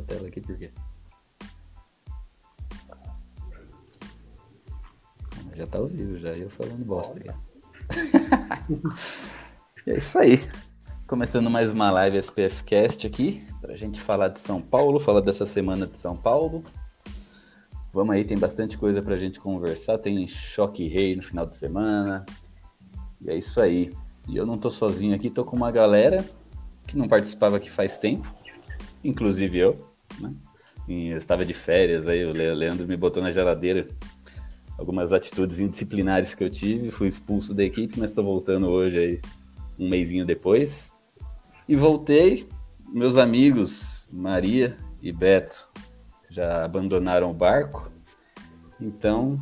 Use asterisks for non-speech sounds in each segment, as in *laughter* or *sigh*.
Da tela aqui por quê? Já tá ao vivo, já eu falando bosta aqui. *laughs* é isso aí. Começando mais uma live SPF Cast aqui, pra gente falar de São Paulo, falar dessa semana de São Paulo. Vamos aí, tem bastante coisa pra gente conversar. Tem choque rei no final de semana. E é isso aí. E eu não tô sozinho aqui, tô com uma galera que não participava aqui faz tempo, inclusive eu, né? Eu estava de férias aí, o Leandro me botou na geladeira algumas atitudes indisciplinares que eu tive, fui expulso da equipe, mas estou voltando hoje aí, um mêsinho depois. E voltei, meus amigos Maria e Beto já abandonaram o barco, então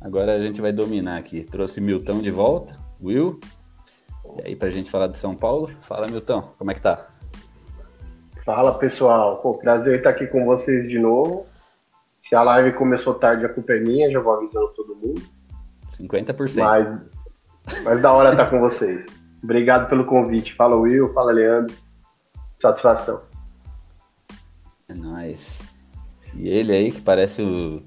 agora a gente vai dominar aqui. Trouxe Milton de volta, Will, e aí pra gente falar de São Paulo. Fala Milton, como é que tá? Fala pessoal, Pô, prazer estar aqui com vocês de novo. Se a live começou tarde, a culpa é minha, já vou avisando todo mundo. 50%. Mas, mas da hora estar com vocês. Obrigado pelo convite. Fala Will, fala Leandro. Satisfação. É nóis. E ele aí, que parece o,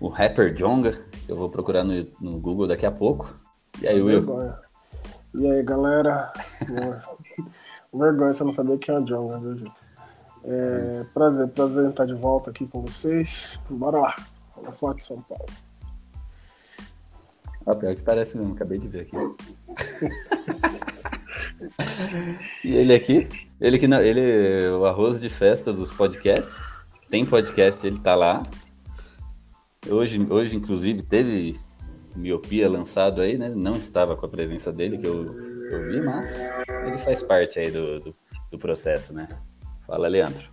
o rapper Jonga, que eu vou procurar no, no Google daqui a pouco. E aí, Will? Vergonha. E aí, galera? Vergonha, você não sabia que é a Jonga, viu, gente? É, prazer, prazer em estar de volta aqui com vocês. Bora lá, falar de São Paulo. Ah, pior que parece mesmo, acabei de ver aqui. e ele aqui, ele que não, ele o arroz de festa dos podcasts. Tem podcast, ele tá lá. Hoje, hoje inclusive, teve miopia lançado aí, né? Não estava com a presença dele, que eu, eu vi, mas ele faz parte aí do, do, do processo, né? Fala, Leandro.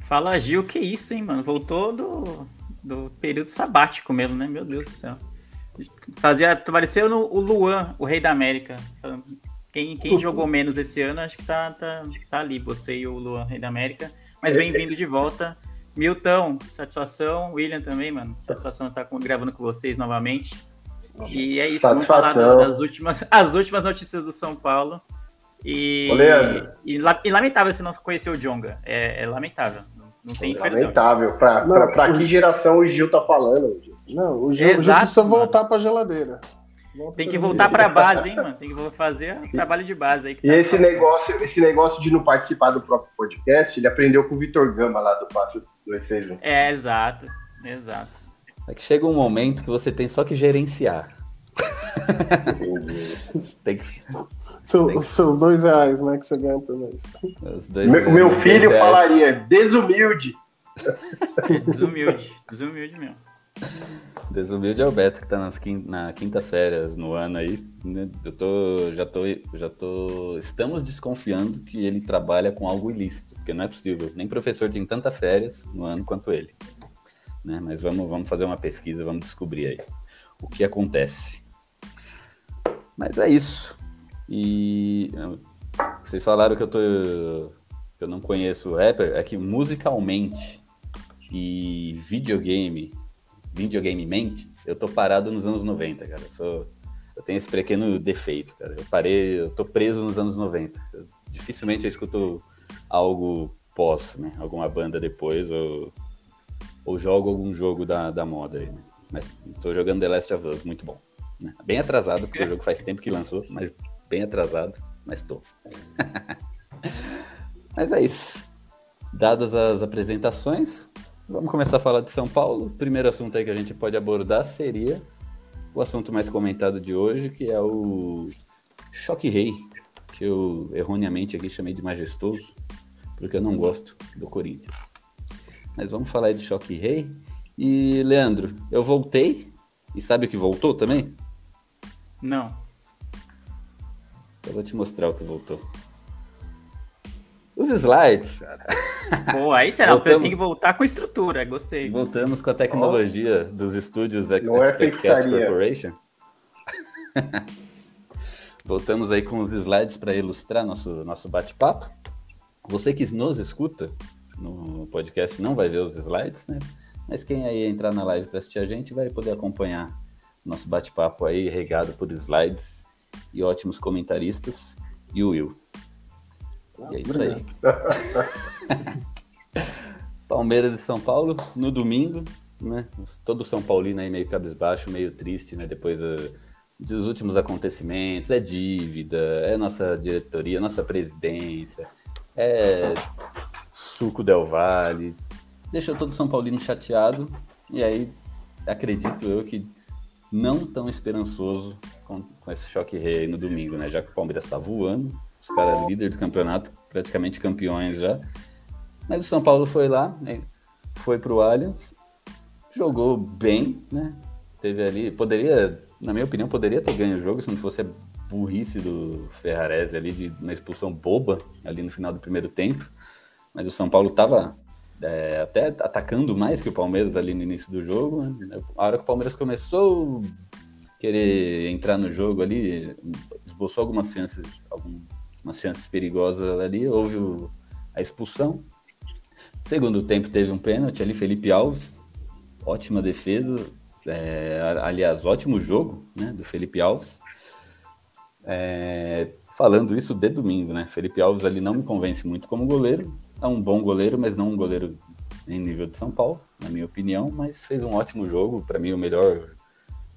Fala, Gil, que isso, hein, mano? Voltou do, do período sabático mesmo, né? Meu Deus do céu. Fazia, apareceu no o Luan, o rei da América. Quem, quem jogou menos esse ano, acho que tá, tá, tá ali, você e o Luan, rei da América. Mas bem-vindo de volta. Milton, satisfação. William também, mano. Satisfação estar com, gravando com vocês novamente. E é isso, vamos falar das últimas, *laughs* as últimas notícias do São Paulo. E, e, e, lamentável você não conhecer o Jonga. É, é lamentável. Não, não tem Lamentável. Pra, não, pra, pra o... que geração o Gil tá falando? Não, o Gil, Exato, o Gil precisa mano. voltar pra geladeira. Volta tem que voltar pra base, hein, mano? Tem que fazer trabalho de base aí. e tá esse negócio, esse negócio de não participar do próprio podcast, ele aprendeu com o Vitor Gama lá do Passo do E6. É, exato. Exato. É que chega um momento que você tem só que gerenciar. *laughs* tem que seu, que... Seus dois reais, né, que você ganha por mês. Meu, meu filho falaria, desumilde. desumilde, desumilde mesmo. Desumilde é o Beto que tá nas quinta, na quinta férias no ano aí. Né? Eu tô, já tô, já tô, estamos desconfiando que ele trabalha com algo ilícito, porque não é possível. Nem professor tem tanta férias no ano quanto ele. Né? Mas vamos, vamos fazer uma pesquisa, vamos descobrir aí o que acontece. Mas é isso. E vocês falaram que eu tô que eu não conheço rapper, é que musicalmente e videogame, videogame mente, eu tô parado nos anos 90, cara. Eu, sou, eu tenho esse pequeno defeito, cara. Eu parei, eu tô preso nos anos 90. Eu, dificilmente eu escuto algo pós, né? Alguma banda depois ou, ou jogo algum jogo da, da moda aí, né? Mas tô jogando The Last of Us, muito bom. Né? Bem atrasado, porque o jogo faz tempo que lançou, mas bem atrasado, mas tô. *laughs* mas é isso. Dadas as apresentações, vamos começar a falar de São Paulo. O primeiro assunto aí que a gente pode abordar seria o assunto mais comentado de hoje, que é o Choque Rei, que eu erroneamente aqui chamei de majestoso, porque eu não gosto do Corinthians. Mas vamos falar aí de Choque Rei. E, Leandro, eu voltei, e sabe o que voltou também? Não. Eu vou te mostrar o que voltou. Os slides, cara. Pô, aí será? Voltamos. Tem que voltar com estrutura. Gostei. Voltamos com a tecnologia dos estúdios Não é pescaria. Corporation. *laughs* Voltamos aí com os slides para ilustrar nosso, nosso bate-papo. Você que nos escuta no podcast não vai ver os slides, né? Mas quem aí entrar na live para assistir a gente vai poder acompanhar nosso bate-papo aí, regado por slides e ótimos comentaristas e o Will. E é isso aí. *laughs* Palmeiras e São Paulo no domingo, né? Todo São Paulino aí meio cabisbaixo, meio triste, né? Depois eh, dos últimos acontecimentos, é dívida, é nossa diretoria, nossa presidência, é suco Del Valle, deixou todo São Paulino chateado e aí acredito eu que não tão esperançoso com, com esse choque rei no domingo, né? Já que o Palmeiras tá voando, os caras líder do campeonato, praticamente campeões já. Mas o São Paulo foi lá, né? foi pro Allianz, jogou bem, né? Teve ali, poderia, na minha opinião, poderia ter ganho o jogo se não fosse a burrice do Ferrarese ali de uma expulsão boba ali no final do primeiro tempo. Mas o São Paulo tava é, até atacando mais que o Palmeiras ali no início do jogo. né? A hora que o Palmeiras começou a querer entrar no jogo ali, esboçou algumas chances, algumas chances perigosas ali, houve o- a expulsão. Segundo tempo teve um pênalti ali, Felipe Alves, ótima defesa, é, aliás, ótimo jogo né, do Felipe Alves. É, falando isso de domingo, né? Felipe Alves ali não me convence muito como goleiro. É um bom goleiro, mas não um goleiro em nível de São Paulo, na minha opinião. Mas fez um ótimo jogo, para mim o melhor,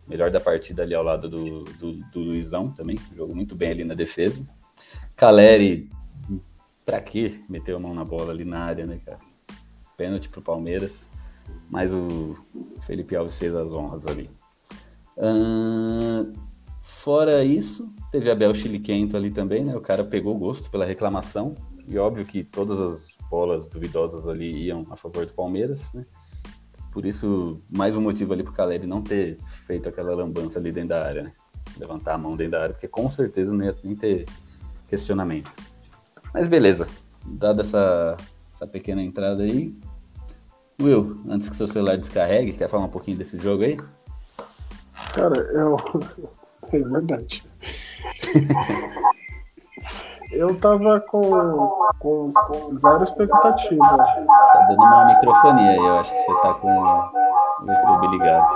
melhor da partida ali ao lado do, do, do Luizão também. Jogou muito bem ali na defesa. Caleri, pra que meteu a mão na bola ali na área, né, cara? Pênalti pro Palmeiras. Mas o Felipe Alves fez as honras ali. Ahn, fora isso, teve Abel Chiliquento ali também, né? O cara pegou gosto pela reclamação. E óbvio que todas as bolas duvidosas ali iam a favor do Palmeiras, né? Por isso, mais um motivo ali pro Caleri não ter feito aquela lambança ali dentro da área, né? Levantar a mão dentro da área, porque com certeza não ia nem ter questionamento. Mas beleza, dada essa, essa pequena entrada aí, Will, antes que seu celular descarregue, quer falar um pouquinho desse jogo aí? Cara, eu. *laughs* É verdade. *laughs* Eu tava com, com zero expectativa. Tá dando uma microfonia aí, eu acho que você tá com o YouTube ligado.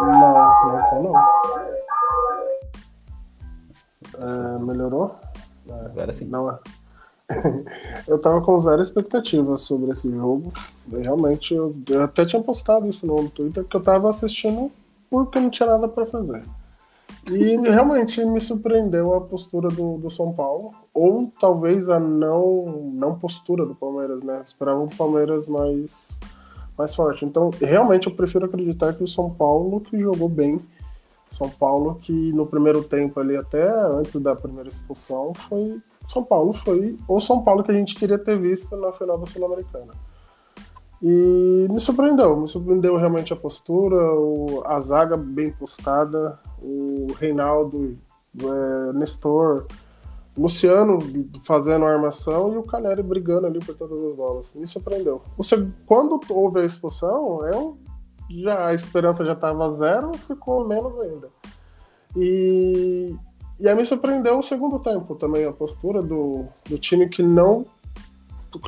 Não, não tô não. É, melhorou? Agora sim. Não é. *laughs* eu tava com zero expectativa sobre esse jogo. Realmente, eu, eu até tinha postado isso no Twitter, que eu tava assistindo porque não tinha nada pra fazer. E realmente me surpreendeu a postura do, do São Paulo, ou talvez a não, não postura do Palmeiras, né? Esperava um Palmeiras mais, mais forte. Então, realmente, eu prefiro acreditar que o São Paulo que jogou bem. São Paulo que no primeiro tempo ali, até antes da primeira expulsão, foi. São Paulo foi o São Paulo que a gente queria ter visto na final da Sul-Americana. E me surpreendeu, me surpreendeu realmente a postura, a zaga bem postada, o Reinaldo, é, Nestor, Luciano fazendo a armação e o Caleri brigando ali por todas as bolas. Me surpreendeu. Você, quando houve a expulsão, eu, já, a esperança já estava zero, ficou menos ainda. E, e aí me surpreendeu o segundo tempo também, a postura do, do time que não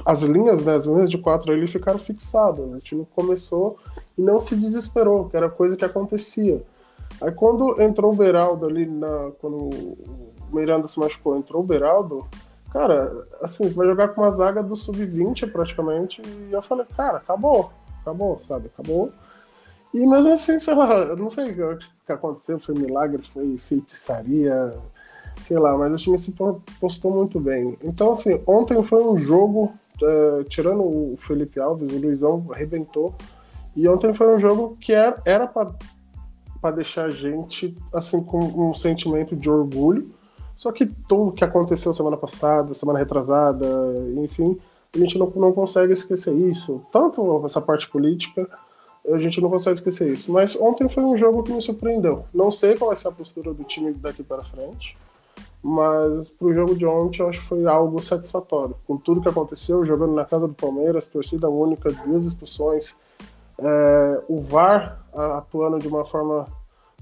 as linhas, né, as linhas de quatro ali ficaram fixadas. né? O time começou e não se desesperou, que era coisa que acontecia. Aí quando entrou o Beraldo ali, na, quando o Miranda se machucou, entrou o Beraldo, cara, assim, vai jogar com uma zaga do sub-20 praticamente, e eu falei, cara, acabou, acabou, sabe, acabou. E mesmo assim, sei lá, não sei o que aconteceu, foi milagre, foi feitiçaria, sei lá, mas o time se po- postou muito bem. Então, assim, ontem foi um jogo, é, tirando o Felipe Alves, o Luizão arrebentou, e ontem foi um jogo que era, era pra, pra deixar a gente, assim, com um sentimento de orgulho, só que tudo que aconteceu semana passada, semana retrasada, enfim, a gente não, não consegue esquecer isso. Tanto essa parte política, a gente não consegue esquecer isso. Mas ontem foi um jogo que me surpreendeu. Não sei qual vai ser a postura do time daqui para frente, mas pro jogo de ontem eu acho que foi algo satisfatório. Com tudo que aconteceu, jogando na casa do Palmeiras, torcida única, duas expulsões, é, o VAR atuando de uma forma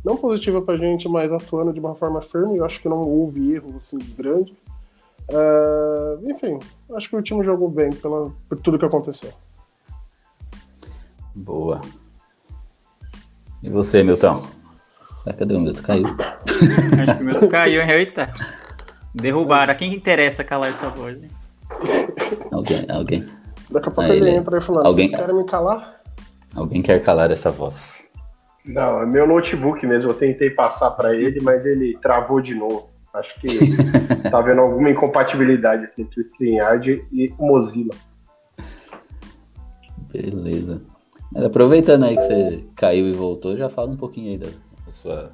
não positiva pra gente, mas atuando de uma forma firme, eu acho que não houve erro assim grande. É, enfim, acho que o time jogou bem pela, por tudo que aconteceu. Boa. E você, Milton? Ah, cadê o Milton? Caiu. Acho que o Milton caiu, hein? Eita. Derrubaram. A quem interessa calar essa voz? Hein? Alguém, alguém. Daqui a pouco Ah, ele ele- entra aí falando, alguém- vocês querem me calar? Alguém quer calar essa voz. Não, é meu notebook mesmo. Eu tentei passar para ele, mas ele travou de novo. Acho que *laughs* tá vendo alguma incompatibilidade assim, entre o StreamYard e o Mozilla. Beleza. Mas aproveitando aí que você caiu e voltou, já fala um pouquinho aí da sua,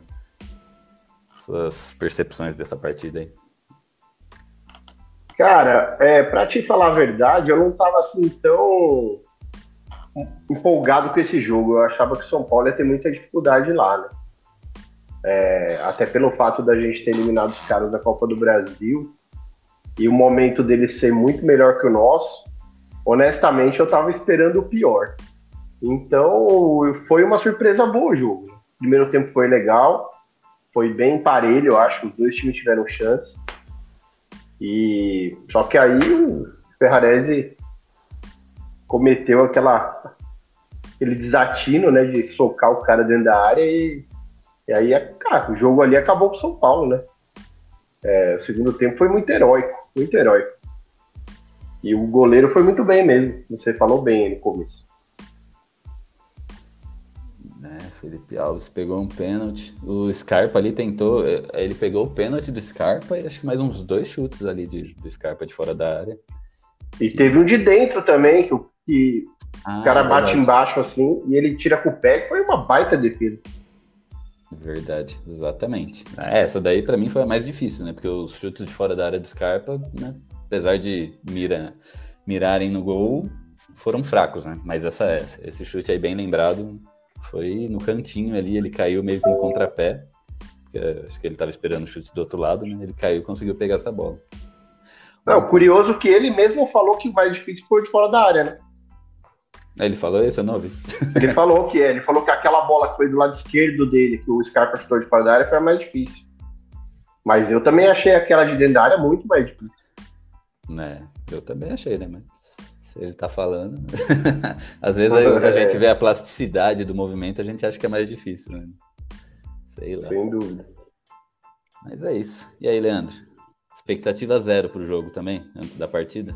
suas percepções dessa partida aí. Cara, é, pra te falar a verdade, eu não tava assim tão empolgado com esse jogo. Eu achava que o São Paulo ia ter muita dificuldade lá, né? É, até pelo fato da gente ter eliminado os caras da Copa do Brasil e o momento deles ser muito melhor que o nosso. Honestamente, eu tava esperando o pior. Então, foi uma surpresa boa o jogo. Primeiro tempo foi legal, foi bem parelho, eu acho. Os dois times tiveram chance. E só que aí o Ferrarese cometeu aquela aquele desatino, né, de socar o cara dentro da área e, e aí, cara, o jogo ali acabou pro São Paulo, né? É, o segundo tempo foi muito heróico, muito heróico. E o goleiro foi muito bem mesmo. Você falou bem no começo. Né, Felipe Alves pegou um pênalti. O Scarpa ali tentou. eh, Ele pegou o pênalti do Scarpa e acho que mais uns dois chutes ali de, do Scarpa de fora da área. E teve um de dentro também, que, o- que Ah, o cara bate verdade. embaixo assim e ele tira com o pé, foi uma baita defesa. Verdade, exatamente. É, Essa daí pra mim foi a mais difícil, né? Porque os chutes de fora da área do Scarpa, né? apesar de mira, mirarem no gol, foram fracos, né? Mas essa, essa- esse chute aí bem lembrado foi no cantinho ali, ele caiu meio que no contrapé. porque Acho que ele tava esperando o chute do outro lado, né? Ele caiu e conseguiu pegar essa bola. Não, curioso que ele mesmo falou que o mais difícil foi de fora da área, né? Aí Ele falou isso, eu não ouvi. Ele falou que é, ele falou que aquela bola que foi do lado esquerdo dele, que o Scarpa chutou de fora da área, foi a mais difícil. Mas eu também achei aquela de dentro da área muito mais difícil. Né? Eu também achei, né? Mas ele tá falando. *laughs* Às vezes a É. gente vê a plasticidade do movimento, a gente acha que é mais difícil, né? Sei lá. Sem dúvida. Mas é isso. E aí, Leandro? Expectativa zero pro jogo também, antes da partida?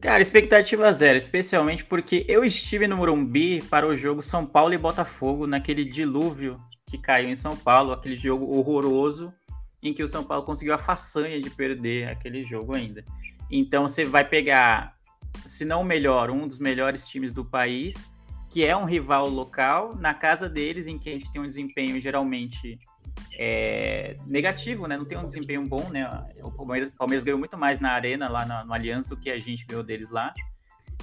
Cara, expectativa zero, especialmente porque eu estive no Morumbi para o jogo São Paulo e Botafogo, naquele dilúvio que caiu em São Paulo, aquele jogo horroroso em que o São Paulo conseguiu a façanha de perder aquele jogo ainda. Então você vai pegar, se não o melhor, um dos melhores times do país, que é um rival local, na casa deles, em que a gente tem um desempenho geralmente é, negativo, né? Não tem um desempenho bom, né? O Palmeiras, o Palmeiras ganhou muito mais na arena lá no, no Allianz do que a gente ganhou deles lá.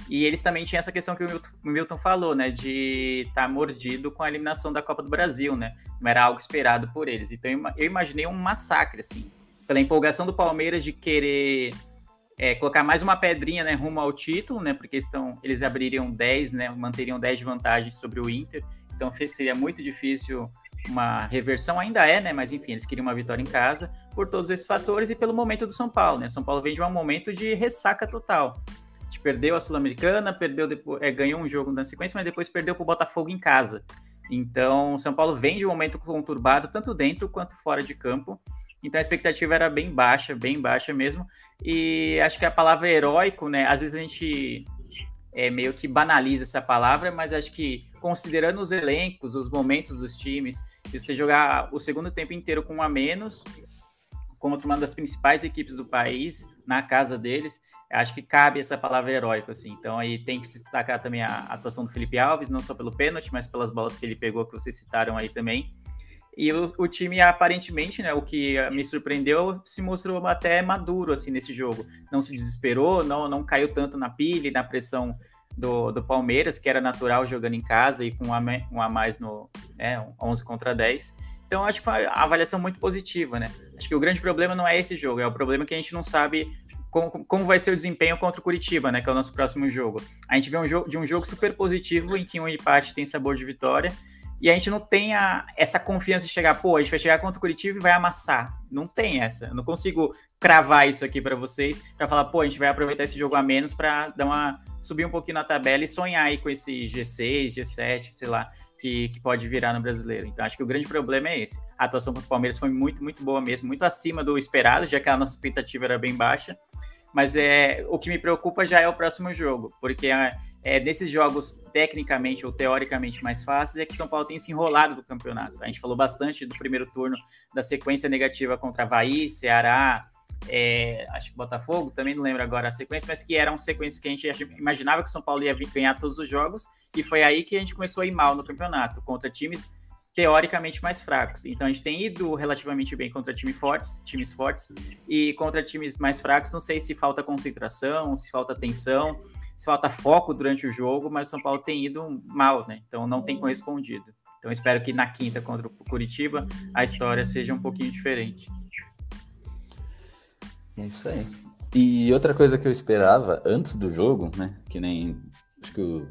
E eles também tinham essa questão que o Milton, o Milton falou, né? De estar tá mordido com a eliminação da Copa do Brasil, né? Não era algo esperado por eles. Então eu, imaginei um massacre, assim. Pela empolgação do Palmeiras de querer é, colocar mais uma pedrinha, né? Rumo ao título, né? Porque estão, eles abririam 10, né? Manteriam 10 de vantagem sobre o Inter. Então seria muito difícil uma reversão ainda é, né? Mas enfim, eles queriam uma vitória em casa por todos esses fatores e pelo momento do São Paulo, né? São Paulo vem de um momento de ressaca total. A gente perdeu a Sul-Americana, perdeu depois, é, ganhou um jogo na sequência, mas depois perdeu para o Botafogo em casa. Então, São Paulo vem de um momento conturbado, tanto dentro quanto fora de campo. Então a expectativa era bem baixa, bem baixa mesmo. E acho que a palavra heróico, né? Às vezes a gente é, meio que banaliza essa palavra, mas acho que considerando os elencos, os momentos dos times, se você jogar o segundo tempo inteiro com um a menos, contra uma das principais equipes do país, na casa deles, acho que cabe essa palavra heróico, assim. Então aí tem que se destacar também a atuação do Felipe Alves, não só pelo pênalti, mas pelas bolas que ele pegou, que vocês citaram aí também. E o, o, time, aparentemente, né, o que me surpreendeu, se mostrou até maduro, assim, nesse jogo. Não se desesperou, não, não caiu tanto na pilha e na pressão do, do Palmeiras, que era natural jogando em casa e com um a, um a mais no né, 11 contra 10. Então, acho que foi uma avaliação muito positiva, né? Acho que o grande problema não é esse jogo, é o problema que a gente não sabe como, como vai ser o desempenho contra o Curitiba, né? Que é o nosso próximo jogo. A gente vê um jogo de um jogo super positivo em que um empate tem sabor de vitória. E a gente não tem a, essa confiança de chegar, pô, a gente vai chegar contra o Curitiba e vai amassar. Não tem essa. Eu não consigo cravar isso aqui para vocês, para falar, pô, a gente vai aproveitar esse jogo a menos para dar uma subir um pouquinho na tabela e sonhar aí com esse G6, G7, sei lá, que, que pode virar no brasileiro. Então acho que o grande problema é esse. A atuação contra o Palmeiras foi muito, muito boa mesmo, muito acima do esperado, já que a nossa expectativa era bem baixa. Mas é o que me preocupa já é o próximo jogo, porque é, desses jogos tecnicamente ou teoricamente mais fáceis é que São Paulo tem se enrolado do campeonato. A gente falou bastante do primeiro turno da sequência negativa contra Havaí, Ceará, é, acho que Botafogo, também não lembro agora a sequência, mas que eram sequências que a gente imaginava que o São Paulo ia ganhar todos os jogos, e foi aí que a gente começou a ir mal no campeonato, contra times teoricamente mais fracos. Então a gente tem ido relativamente bem contra times fortes, times fortes, e contra times mais fracos, não sei se falta concentração, se falta atenção, se falta foco durante o jogo, mas o São Paulo tem ido mal, né? Então não tem correspondido. Então espero que na quinta contra o Curitiba a história seja um pouquinho diferente. É isso aí. E outra coisa que eu esperava antes do jogo, né? Que nem acho que o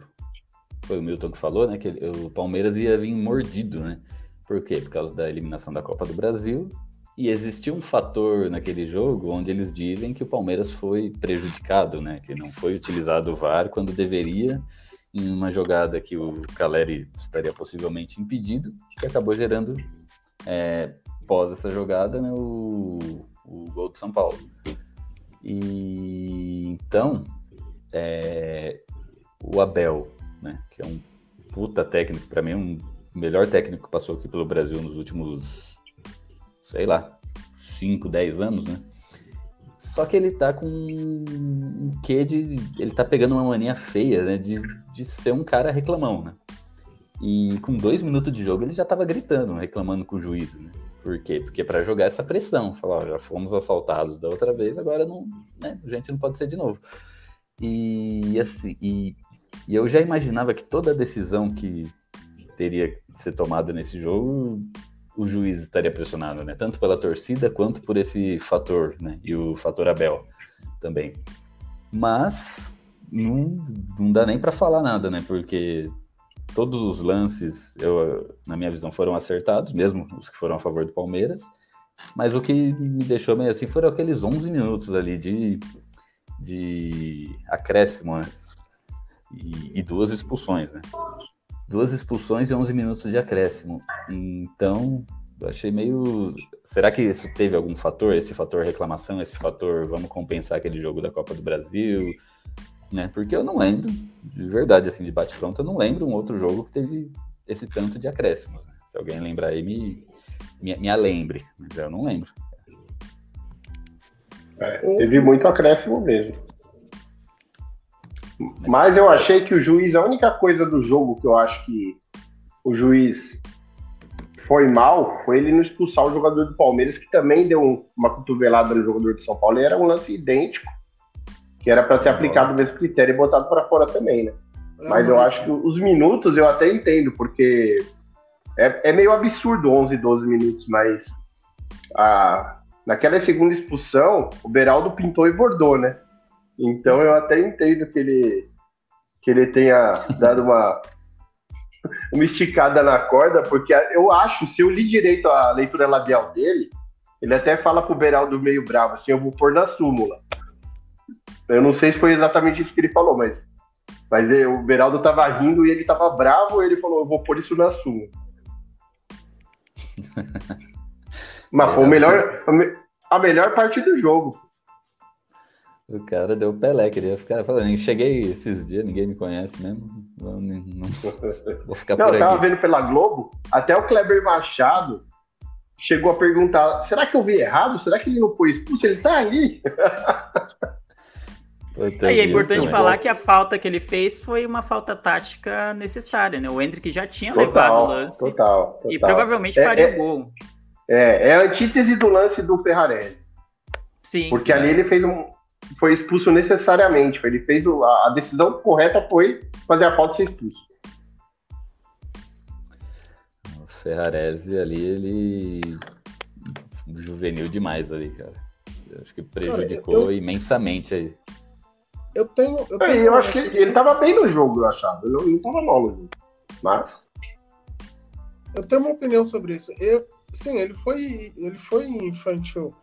foi o Milton que falou, né? Que o Palmeiras ia vir mordido, né? Por quê? Por causa da eliminação da Copa do Brasil. E existia um fator naquele jogo onde eles dizem que o Palmeiras foi prejudicado, né? Que não foi utilizado o VAR quando deveria, em uma jogada que o Caleri estaria possivelmente impedido, que acabou gerando, é, pós essa jogada, né, o, o gol do São Paulo. E então, é, o Abel né? Que é um puta técnico, para mim, um melhor técnico que passou aqui pelo Brasil nos últimos, sei lá, 5, 10 anos, né? Só que ele tá com um quê de. Ele tá pegando uma mania feia, né? De, de ser um cara reclamão, né? E com dois minutos de jogo ele já tava gritando, reclamando com o juiz, né? Por quê? Porque para jogar essa pressão, falar, ó, já fomos assaltados da outra vez, agora não, né? A gente não pode ser de novo. E assim, e e eu já imaginava que toda decisão que teria que ser tomada nesse jogo, o juiz estaria pressionado, né? Tanto pela torcida quanto por esse fator, né? E o fator Abel também. Mas não, não dá nem para falar nada, né? Porque todos os lances, eu, na minha visão, foram acertados, mesmo os que foram a favor do Palmeiras. Mas o que me deixou meio assim foram aqueles 11 minutos ali de, de acréscimo antes e, e duas expulsões, né? Duas expulsões e 11 minutos de acréscimo. Então, eu achei meio. Será que isso teve algum fator? Esse fator reclamação, esse fator vamos compensar aquele jogo da Copa do Brasil? Né? Porque eu não lembro, de verdade, assim, de bate-pronto, eu não lembro um outro jogo que teve esse tanto de acréscimos. Né? Se alguém lembrar aí, me, me, me lembre, mas eu não lembro. É, teve muito acréscimo mesmo. Mas eu achei que o juiz, a única coisa do jogo que eu acho que o juiz foi mal foi ele não expulsar o jogador do Palmeiras, que também deu uma cotovelada no jogador de São Paulo. E era um lance idêntico, que era para ser aplicado o mesmo critério e botado para fora também, né? Mas eu acho que os minutos eu até entendo, porque é, é meio absurdo 11, 12 minutos, mas a, naquela segunda expulsão, o Beraldo pintou e bordou, né? Então eu até entendo que ele, que ele tenha dado uma, *laughs* uma esticada na corda, porque eu acho, se eu li direito a leitura labial dele, ele até fala pro Beraldo meio bravo, assim, eu vou pôr na súmula. Eu não sei se foi exatamente isso que ele falou, mas, mas o Beraldo tava rindo e ele tava bravo, e ele falou, eu vou pôr isso na súmula. *laughs* mas foi o melhor, a melhor parte do jogo. O cara deu Pelé, queria ficar falando. Cheguei esses dias, ninguém me conhece mesmo. Não, não, *laughs* vou ficar não, por aqui. Eu tava vendo pela Globo, até o Kleber Machado chegou a perguntar: será que eu vi errado? Será que ele não foi expulso? Ele tá ali. *laughs* Aí é importante falar que a falta que ele fez foi uma falta tática necessária, né? O Hendrick já tinha total, levado o lance. Total, total. E provavelmente é, faria o é, gol. É, é a antítese do lance do Ferrarelli. Sim. Porque ali ele fez um, foi expulso necessariamente. Ele fez o, a decisão correta foi fazer a falta e ser expulso. Ferrarese ali, ele juvenil demais ali, cara. Eu acho que prejudicou Cara, eu- imensamente aí. Eu tenho. Eu, É, tenho eu acho que ele, ele tava bem no jogo, eu achava. Ele não, não tava mal no jogo. Mas. Eu tenho uma opinião sobre isso. Eu, sim, ele foi, ele foi infantil,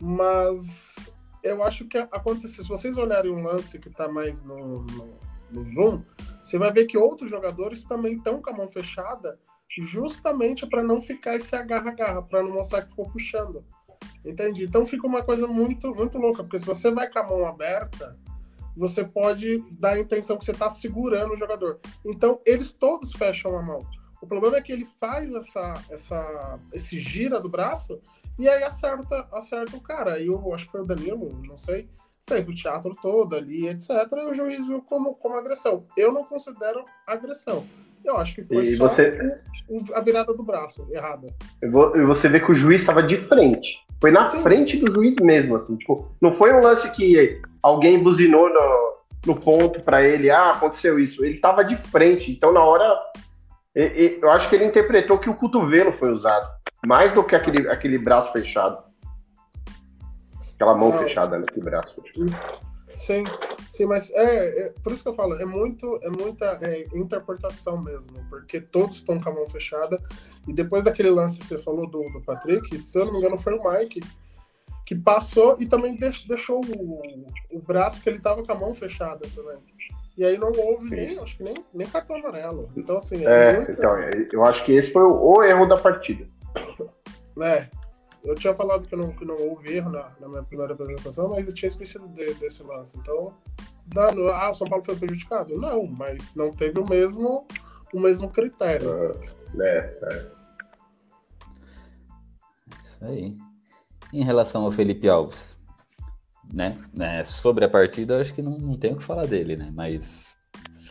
mas eu acho que aconteceu. Se vocês olharem um lance que tá mais no, no, no zoom, você vai ver que outros jogadores também estão com a mão fechada, justamente para não ficar esse agarra-agarra, para não mostrar que ficou puxando. Entendi. Então fica uma coisa muito, muito louca, porque se você vai com a mão aberta, você pode dar a intenção que você está segurando o jogador. Então eles todos fecham a mão. O problema é que ele faz essa, essa, esse gira do braço e aí acerta, acerta o cara. Aí eu acho que foi o Danilo, não sei, fez o teatro todo ali, etc. E o juiz viu como, como agressão. Eu não considero agressão. Eu acho que foi E só você- a virada do braço errada. E vo- você vê que o juiz estava de frente. Foi na Sim. frente do juiz mesmo, assim. Tipo, não foi um lance que alguém buzinou no, no ponto pra ele, ah, aconteceu isso. Ele tava de frente, então na hora. E- e- eu acho que ele interpretou que o cotovelo foi usado. Mais do que aquele, aquele braço fechado. Aquela mão fechada, né? Que braço. Sim, sim, mas é, é- por isso que eu falo, é muito, é muita é, interpretação mesmo, porque todos estão com a mão fechada. E depois daquele lance que você falou do, do Patrick, se eu não me engano, foi o Mike que passou e também deix- deixou o, o braço que ele tava com a mão fechada também. E aí não houve nem, acho que nem, nem cartão amarelo. Então, assim, é, É, muito- então, é, eu acho que esse foi o, o erro da partida. né? *coughs* Eu tinha falado que não, que não houve erro na, na minha primeira apresentação, mas eu tinha esquecido de- desse lance. Então, dá- no- ah, o São Paulo foi prejudicado? Não, mas não teve o mesmo, o mesmo critério. É, é. Isso aí. Em relação ao Felipe Alves, né? né, sobre a partida, eu acho que não, não tem o que falar dele, né? Mas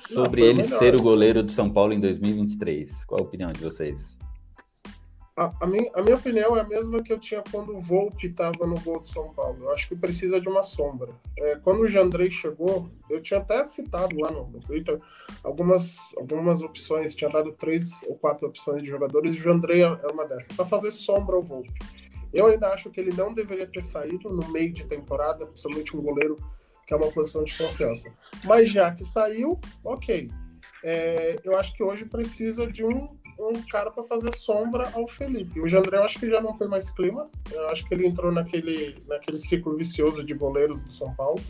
sobre foi ele melhor. ser o goleiro do São Paulo em 2023, qual a opinião de vocês? A, a minha, a minha opinião é a mesma que eu tinha quando o Volpe estava no gol de São Paulo. Eu acho que precisa de uma sombra. É, quando o Jandrei chegou, eu tinha até citado lá no, no Twitter algumas, algumas opções, tinha dado três ou quatro opções de jogadores, e o Jandrei é é uma dessas, para fazer sombra ao Volpe. Eu ainda acho que ele não deveria ter saído no meio de temporada, principalmente um goleiro que é uma posição de confiança. Mas já que saiu, ok. É, eu acho que hoje precisa de um, um cara para fazer sombra ao Felipe. O Jandré eu acho que já não tem mais clima. Eu acho que ele entrou naquele, naquele ciclo vicioso de goleiros do São Paulo.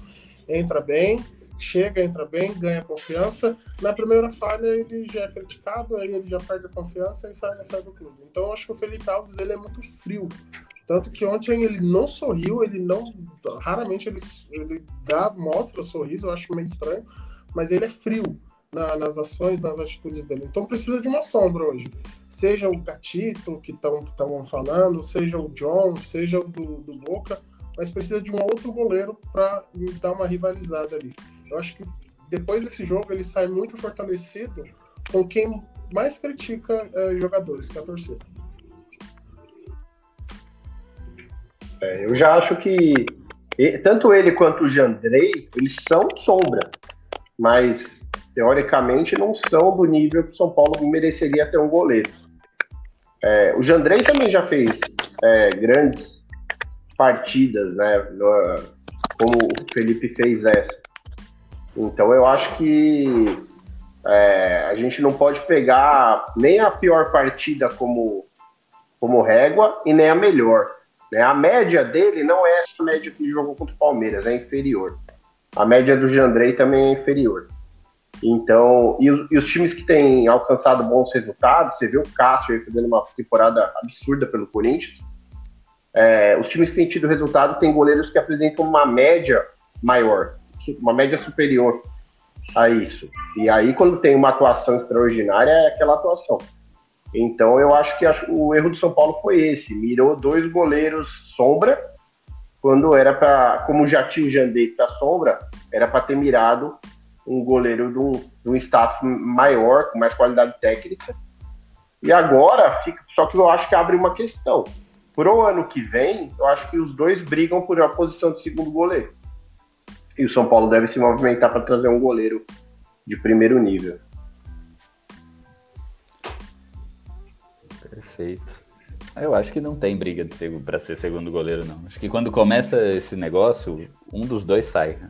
Entra bem, chega, entra bem, ganha confiança. Na primeira falha ele já é criticado, aí ele já perde a confiança e sai, sai do clube. Então eu acho que o Felipe Alves ele é muito frio. Tanto que ontem ele não sorriu, ele não. Raramente ele, ele dá, mostra sorriso, eu acho meio estranho, mas ele é frio na- nas ações, nas atitudes dele. Então precisa de uma sombra hoje. Seja o Gatito, que estão falando, seja o John, seja o do, do Boca, mas precisa de um outro goleiro para dar uma rivalizada ali. Eu acho que depois desse jogo ele sai muito fortalecido com quem mais critica eh, jogadores, que é a torcida. É, eu já acho que tanto ele quanto o Jandrei, eles são sombra, mas teoricamente não são do nível que o São Paulo mereceria ter um goleiro. É, o Jandrei também já fez é, grandes partidas, né? como o Felipe fez essa. Então eu acho que é, a gente não pode pegar nem a pior partida como, como régua e nem a melhor. né? A média dele não é essa média que jogou contra o Palmeiras, é inferior. A média do Jandrei também é inferior. Então, e os, e os times que têm alcançado bons resultados, você vê o Cássio aí fazendo uma temporada absurda pelo Corinthians. É, os times que têm tido resultado têm goleiros que apresentam uma média maior, uma média superior a isso. E aí, quando tem uma atuação extraordinária, é aquela atuação. Então, eu acho que o erro do São Paulo foi esse: mirou dois goleiros sombra, quando era para, como já tinha o Jandei para sombra, era para ter mirado um goleiro de um, de um status maior, com mais qualidade técnica. E agora, fica, só que eu acho que abre uma questão. Pro ano que vem, eu acho que os dois brigam por uma posição de segundo goleiro. E o São Paulo deve se movimentar para trazer um goleiro de primeiro nível. Perfeito. Eu acho que não tem briga de pra ser segundo goleiro, não. Acho que quando começa esse negócio, um dos dois sai. né?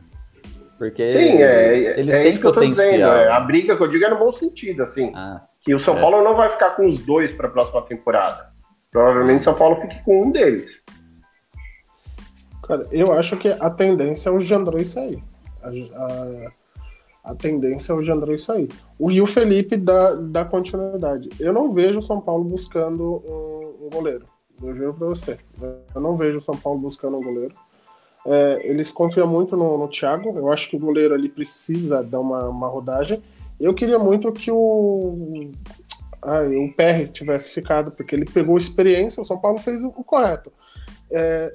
Porque Sim, é, eles é têm tô dizendo. potencial. é, a briga que eu digo é no bom sentido, assim. Ah, Que o São É. Paulo não vai ficar com os dois para a próxima temporada. Provavelmente São Paulo fique com um deles. Cara, eu acho que a tendência é o Jandrei sair. A, a, a tendência é o Jandrei sair. O e o Felipe dá, dá continuidade. Eu não vejo o São Paulo buscando um, um goleiro. Eu juro pra você. Eu não vejo o São Paulo buscando um goleiro. É, eles confiam muito no, no Thiago. Eu acho que o goleiro ali precisa dar uma, uma rodagem. Eu queria muito que o, ah, o PR tivesse ficado, porque ele pegou experiência. O São Paulo fez o, correto. É,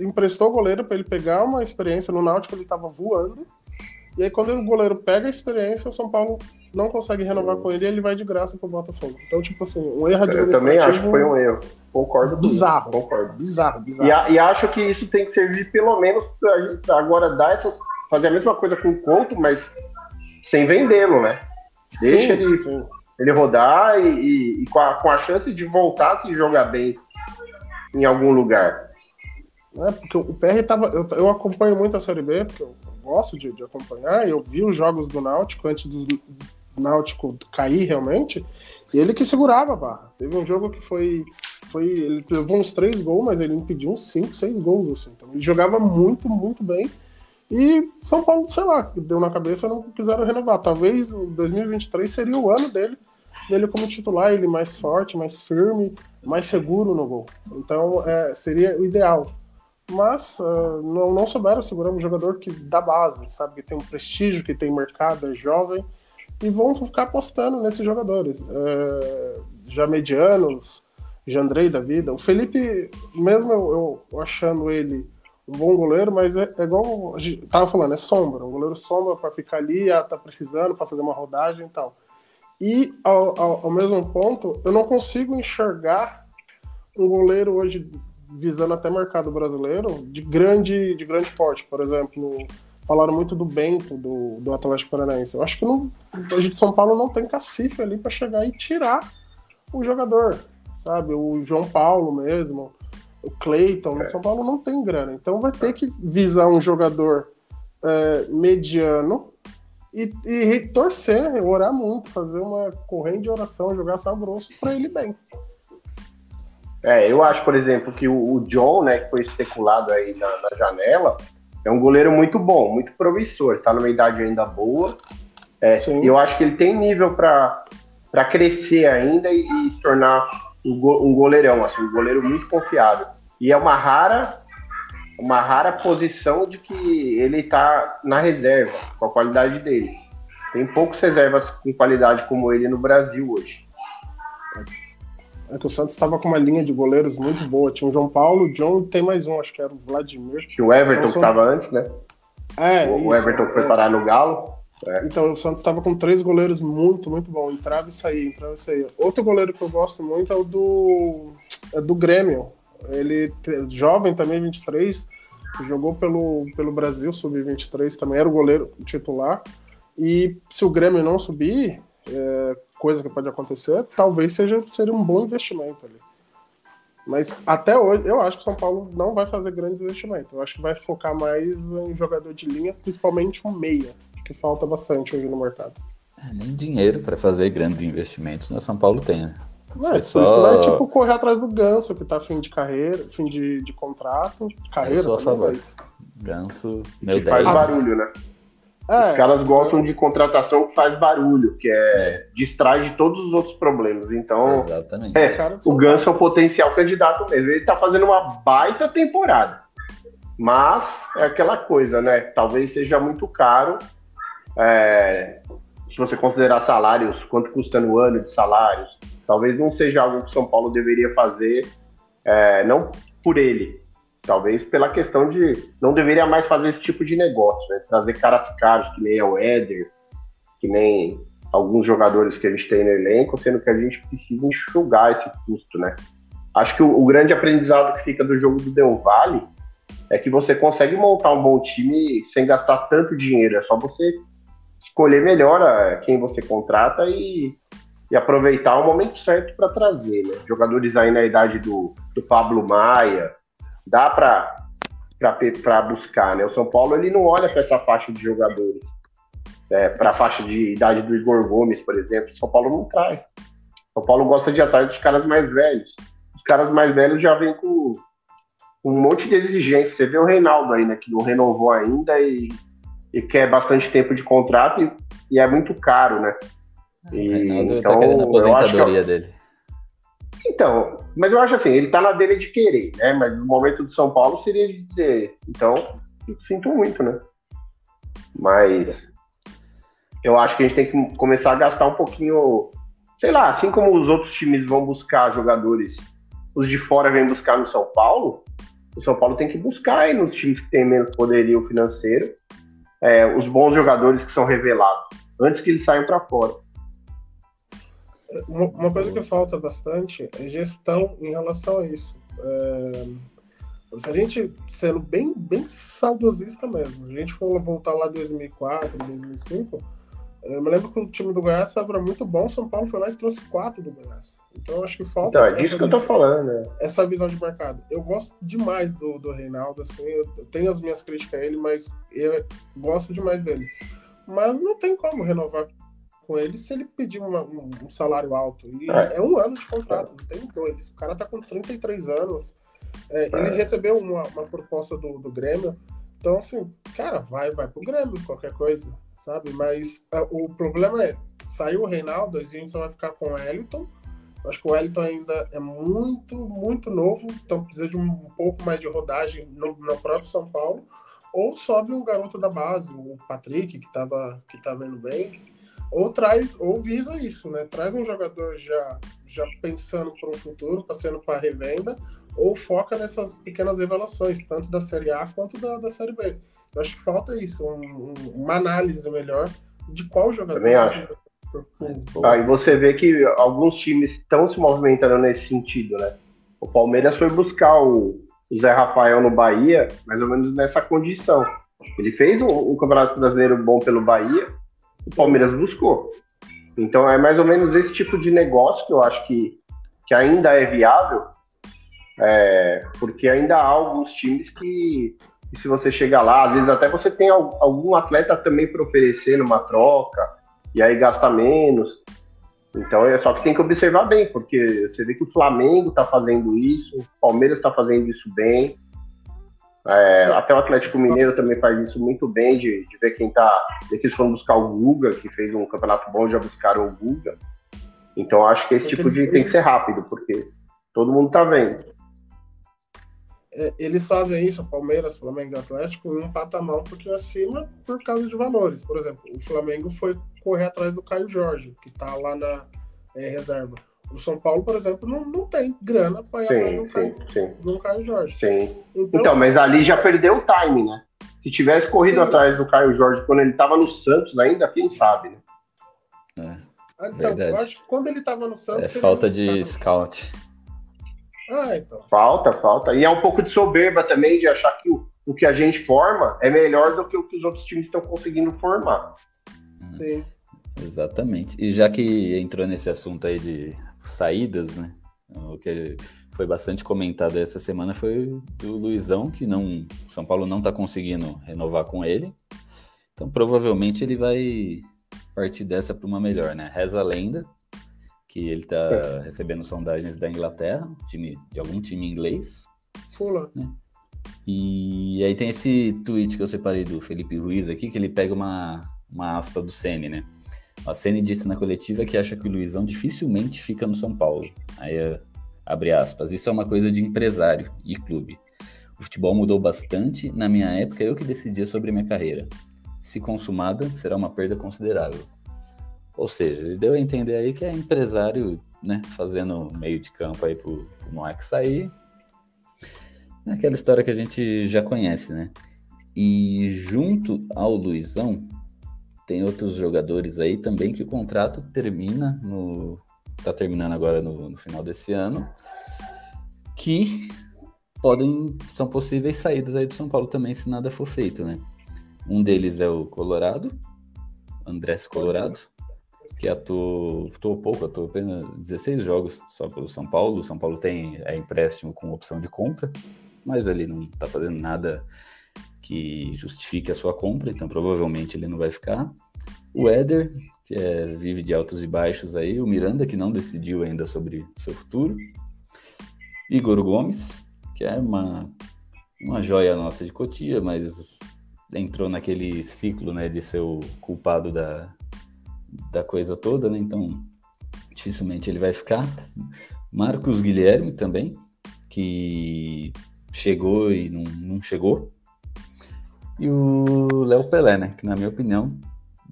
emprestou o goleiro para ele pegar uma experiência no Náutico, ele estava voando. E aí, quando o goleiro pega a experiência, o São Paulo não consegue renovar com ele e ele vai de graça pro Botafogo. Então, tipo assim, um erro Eu também acho que foi um erro. Concordo. com isso, Bizarro. Concordo. bizarro, bizarro. E, a- e acho que isso tem que servir pelo menos pra gente agora dar essas. fazer a mesma coisa com o Couto, mas sem vendê-lo, né? Deixa sim, ele, sim. Ele rodar e, e- e com, a, com a chance de voltar a se jogar bem em algum lugar. É, porque o PR tava. Eu, eu acompanho muito a Série B, porque eu gosto de, de acompanhar, eu vi os jogos do Náutico antes do Náutico cair realmente, e ele que segurava a barra. Teve um jogo que foi. foi ele levou uns três gols, mas ele impediu uns cinco, seis gols, assim. Então ele jogava muito, muito bem. E São Paulo, sei lá, deu na cabeça, não quiseram renovar. Talvez o 2023 seria o ano dele, dele como titular, ele mais forte, mais firme, mais seguro no gol. Então é, seria o ideal mas ah, não, não souberam segurar um jogador que dá base, sabe? Que tem um prestígio, que tem mercado, é jovem, e vão ficar apostando nesses jogadores. eh, já medianos, Jandrei da vida. O Felipe, mesmo eu, eu achando ele um bom goleiro, mas é, é igual tava falando, é sombra. Um goleiro sombra para ficar ali, ah, tá precisando, para fazer uma rodagem e tal. E ao, ao, ao mesmo ponto, eu não consigo enxergar um goleiro hoje visando até mercado brasileiro de grande de grande porte, por exemplo, falaram muito do Bento do, do Atlético Paranaense. Eu acho que não, a gente de São Paulo não tem cacife ali para chegar e tirar o jogador, sabe? O João Paulo mesmo, o Cleiton, no São Paulo não tem grana, então vai ter que visar um jogador é, mediano e, e torcer, orar muito, fazer uma corrente de oração, jogar sal grosso para ele bem. É, eu acho, por exemplo, que o, o John, né, que foi especulado aí na, na janela, é um goleiro muito bom, muito promissor, tá numa idade ainda boa. É, Sim. e eu acho que ele tem nível para crescer ainda e, e se tornar um, go- um goleirão, assim, um goleiro muito confiável. E é uma rara, uma rara posição de que ele tá na reserva, com a qualidade dele. Tem poucos reservas com qualidade como ele no Brasil hoje. É que o Santos estava com uma linha de goleiros muito boa. Tinha o João Paulo, o John e tem mais um, acho que era o Vladimir. Que o Everton Então, que estava antes, né? É, o, isso, Everton foi é. parar no Galo. Então o Santos estava com três goleiros muito, muito bom. Entrava e saía, entrava e saía. Outro goleiro que eu gosto muito é o do, é do Grêmio. Ele jovem também, 23, jogou pelo, pelo Brasil sub-23 também, era o goleiro titular. E se o Grêmio não subir, é, coisa que pode acontecer, talvez seja, seria um bom investimento ali. Mas até hoje, eu acho que o São Paulo não vai fazer grandes investimentos. Eu acho que vai focar mais em jogador de linha, principalmente um meia, que falta bastante hoje no mercado. É, nem dinheiro para fazer grandes investimentos no São Paulo tem, né? É, Foi por só- isso não é tipo correr atrás do Ganso, que tá fim de carreira, fim de, de contrato, carreira. Eu sou a favor. mas- Ganso, meu Que faz 10. barulho, né? É, Os caras gostam de contratação que faz barulho, que é distrai de todos os outros problemas. Então, Exatamente. é, o Ganso é o potencial candidato mesmo. Ele tá fazendo uma baita temporada. Mas é aquela coisa, né? Talvez seja muito caro. é, se você considerar salários, quanto custa no ano de salários, talvez não seja algo que o São Paulo deveria fazer, é, não por ele, talvez pela questão de não deveria mais fazer esse tipo de negócio, né? Trazer caras caros, que nem o Éder, que nem alguns jogadores que a gente tem no elenco, sendo que a gente precisa enxugar esse custo, né? Acho que o, o grande aprendizado que fica do jogo do Del Valle é que você consegue montar um bom time sem gastar tanto dinheiro. É só você escolher melhor quem você contrata e, e aproveitar o momento certo para trazer, né? Jogadores aí na idade do, do Pablo Maia, dá para buscar, né? O São Paulo ele não olha para essa faixa de jogadores, é, para a faixa de idade do Igor Gomes, por exemplo. São Paulo não traz. São Paulo gosta de atrás dos caras mais velhos. Os caras mais velhos já vêm com, com um monte de exigência. Você vê o Reinaldo aí, né? Que não renovou ainda e, e quer bastante tempo de contrato e, e é muito caro, né? E, o Reinaldo tá então, tá querendo a aposentadoria dele. Então, mas eu acho assim, ele tá na dele de querer, né? Mas no momento do São Paulo seria de dizer, então, sinto muito, né? Mas eu acho que a gente tem que começar a gastar um pouquinho, sei lá, assim como os outros times vão buscar jogadores, os de fora vêm buscar no São Paulo, o São Paulo tem que buscar aí nos times que têm menos poderio financeiro, é, os bons jogadores que são revelados, antes que eles saiam para fora. Uma coisa que falta bastante é gestão em relação a isso. É, se a gente, sendo bem, bem saudosista mesmo, a gente for voltar lá em 2004, 2005, eu me lembro que o time do Goiás estava muito bom, São Paulo foi lá e trouxe quatro do Goiás. Então acho que falta. Então, é disso que eu tô falando, né? Essa visão de mercado. Eu gosto demais do, do Reinaldo, assim, eu tenho as minhas críticas a ele, mas eu gosto demais dele. Mas não tem como renovar com ele se ele pedir uma, um, um, salário alto. E é. é. um ano de contrato, não tem dois. O cara tá com 33 anos. É, é. Ele recebeu uma, uma proposta do, do Grêmio. Então, assim, cara, vai, vai pro Grêmio, qualquer coisa, sabe? Mas a, é, o problema é, saiu o Reinaldo, a gente só vai ficar com o Wellington. Acho que o Wellington ainda é muito, muito novo, então precisa de um, um pouco mais de rodagem no, no próprio São Paulo. Ou sobe um garoto da base, o Patrick, que estava que tava indo bem ou traz, ou visa isso, né? Traz um jogador já, já pensando para um futuro, passando para revenda, ou foca nessas pequenas revelações, tanto da Série A quanto da, da Série B. Eu acho que falta isso, um, um, uma análise melhor de qual jogador Também acho. Ah, e você vê que alguns times estão se movimentando nesse sentido, né? O Palmeiras foi buscar o, o Zé Rafael no Bahia, mais ou menos nessa condição. Ele fez um, um campeonato brasileiro bom pelo Bahia, o Palmeiras buscou. Então é mais ou menos esse tipo de negócio que eu acho que, que ainda é viável, é, porque ainda há alguns times que, que, se você chegar lá, às vezes até você tem algum atleta também para oferecer numa troca, e aí gasta menos. Então é só que tem que observar bem, porque você vê que o Flamengo está fazendo isso, o Palmeiras está fazendo isso bem. É, até o Atlético Mineiro também faz isso muito bem, de, de ver quem tá. Eles foram buscar o Guga, que fez um campeonato bom, já buscaram o Guga. Então acho que esse tipo de tem que ser rápido, porque todo mundo tá vendo. É, eles fazem isso, Palmeiras, Flamengo e Atlético, em um patamar um pouquinho acima por causa de valores. Por exemplo, o Flamengo foi correr atrás do Caio Jorge, que tá lá na é, reserva. O São Paulo, por exemplo, não, não tem grana para ir atrás do Caio, Jorge. Sim. Então, então, mas ali já perdeu o time, né? Se tivesse corrido sim. atrás do Caio Jorge quando ele estava no Santos ainda, quem sabe, né? É, ah, então, verdade. eu acho que quando ele estava no Santos. É falta de scout. Ah, então. Falta, falta. E é um pouco de soberba também de achar que o, o que a gente forma é melhor do que o que os outros times estão conseguindo formar. Sim. Exatamente. E já que entrou nesse assunto aí de saídas, né? O que foi bastante comentado essa semana foi do Luizão, que não São Paulo não está conseguindo renovar com ele. Então provavelmente ele vai partir dessa para uma melhor, né? Reza a lenda que ele está é. recebendo sondagens da Inglaterra, time de algum time inglês. Pula. Né? E aí tem esse tweet que eu separei do Felipe Ruiz aqui, que ele pega uma, uma aspa do Sene, né? A Ceni disse na coletiva que acha que o Luizão dificilmente fica no São Paulo. Aí, abre aspas, isso é uma coisa de empresário e clube. O futebol mudou bastante, na minha época eu que decidia sobre minha carreira. Se consumada, será uma perda considerável. Ou seja, ele deu a entender aí que é empresário, né, fazendo meio de campo aí pro, pro Moac sair. É aquela história que a gente já conhece, né? E junto ao Luizão, tem outros jogadores aí também que o contrato termina no. tá terminando agora no, no final desse ano. Que podem. são possíveis saídas aí de São Paulo também, se nada for feito, né? Um deles é o Colorado, Andrés Colorado. Que atuou, atuou pouco, atuou apenas 16 jogos só pelo São Paulo. O São Paulo tem é, empréstimo com opção de compra, mas ele não está fazendo nada que justifique a sua compra, então provavelmente ele não vai ficar. O Éder, que é, vive de altos e baixos aí, o Miranda, que não decidiu ainda sobre seu futuro. Igor Gomes, que é uma, uma joia nossa de Cotia, mas entrou naquele ciclo né, de ser o culpado da, da coisa toda, né? Então dificilmente ele vai ficar. Marcos Guilherme também, que chegou e não, não chegou. E o Léo Pelé, né? Que na minha opinião,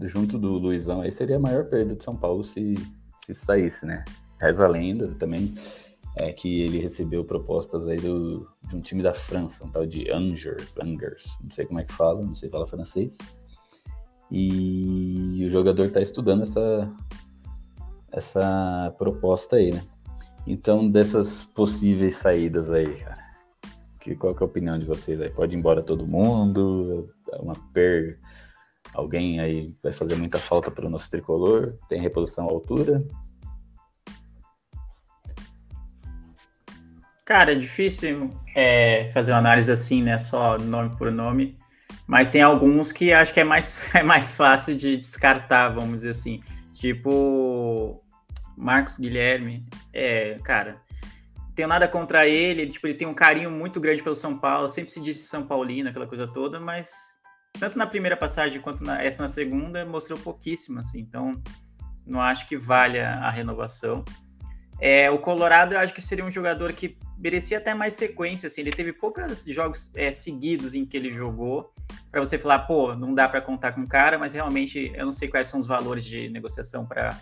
junto do Luizão aí, seria a maior perda de São Paulo se, se saísse, né? Reza a lenda também é que ele recebeu propostas aí do, de um time da França, um tal de Angers, Angers, não sei como é que fala, não sei falar francês. E o jogador está estudando essa, essa proposta aí, né? Então, dessas possíveis saídas aí, cara, que, qual que é a opinião de vocês aí? Pode ir embora todo mundo? Uma per... Alguém aí vai fazer muita falta para o nosso tricolor? Tem reposição à altura? Cara, é difícil é, fazer uma análise assim, né? Só nome por nome. Mas tem alguns que acho que é mais, *laughs* é mais fácil de descartar, vamos dizer assim. Tipo, Marcos Guilherme. É, cara, tenho nada contra ele, tipo, ele tem um carinho muito grande pelo São Paulo, sempre se disse São Paulino, aquela coisa toda, mas tanto na primeira passagem quanto na, essa na segunda mostrou pouquíssimo, assim, então não acho que valha a renovação. É, o Colorado eu acho que seria um jogador que merecia até mais sequência, assim, ele teve poucos jogos é, seguidos em que ele jogou, para você falar, pô, não dá para contar com o cara, mas realmente eu não sei quais são os valores de negociação para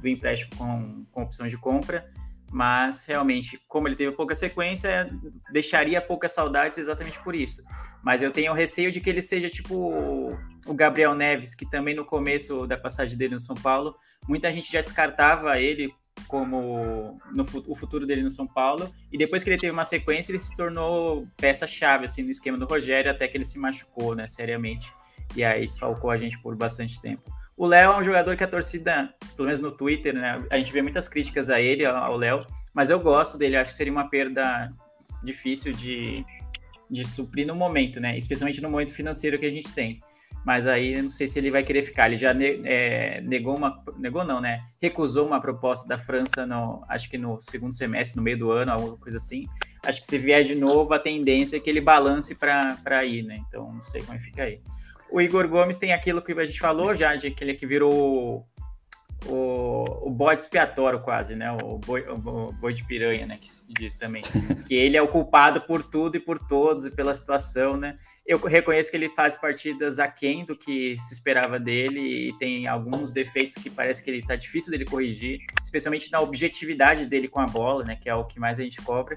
do empréstimo com, com opção de compra, mas realmente, como ele teve pouca sequência, deixaria poucas saudades exatamente por isso. Mas eu tenho receio de que ele seja tipo o Gabriel Neves, que também no começo da passagem dele no São Paulo, muita gente já descartava ele como no, o futuro dele no São Paulo, e depois que ele teve uma sequência, ele se tornou peça-chave assim, no esquema do Rogério, até que ele se machucou né, seriamente, e aí desfalcou a gente por bastante tempo. O Léo é um jogador que a torcida, pelo menos no Twitter, né? A gente vê muitas críticas a ele, ao Léo, mas eu gosto dele, acho que seria uma perda difícil de, de suprir no momento, né? Especialmente no momento financeiro que a gente tem. Mas aí não sei se ele vai querer ficar. Ele já ne, é, negou uma. Negou não, né? Recusou uma proposta da França, no, acho que no segundo semestre, no meio do ano, alguma coisa assim. Acho que se vier de novo, a tendência é que ele balance para ir, né? Então não sei como é que fica aí. O Igor Gomes tem aquilo que a gente falou já, de aquele que virou o, o bode expiatório quase, né? O boi, o boi de piranha, né? Que se diz também. *laughs* que ele é o culpado por tudo e por todos e pela situação, né? Eu reconheço que ele faz partidas aquém do que se esperava dele e tem alguns defeitos que parece que ele tá difícil dele corrigir, especialmente na objetividade dele com a bola, né? Que é o que mais a gente cobra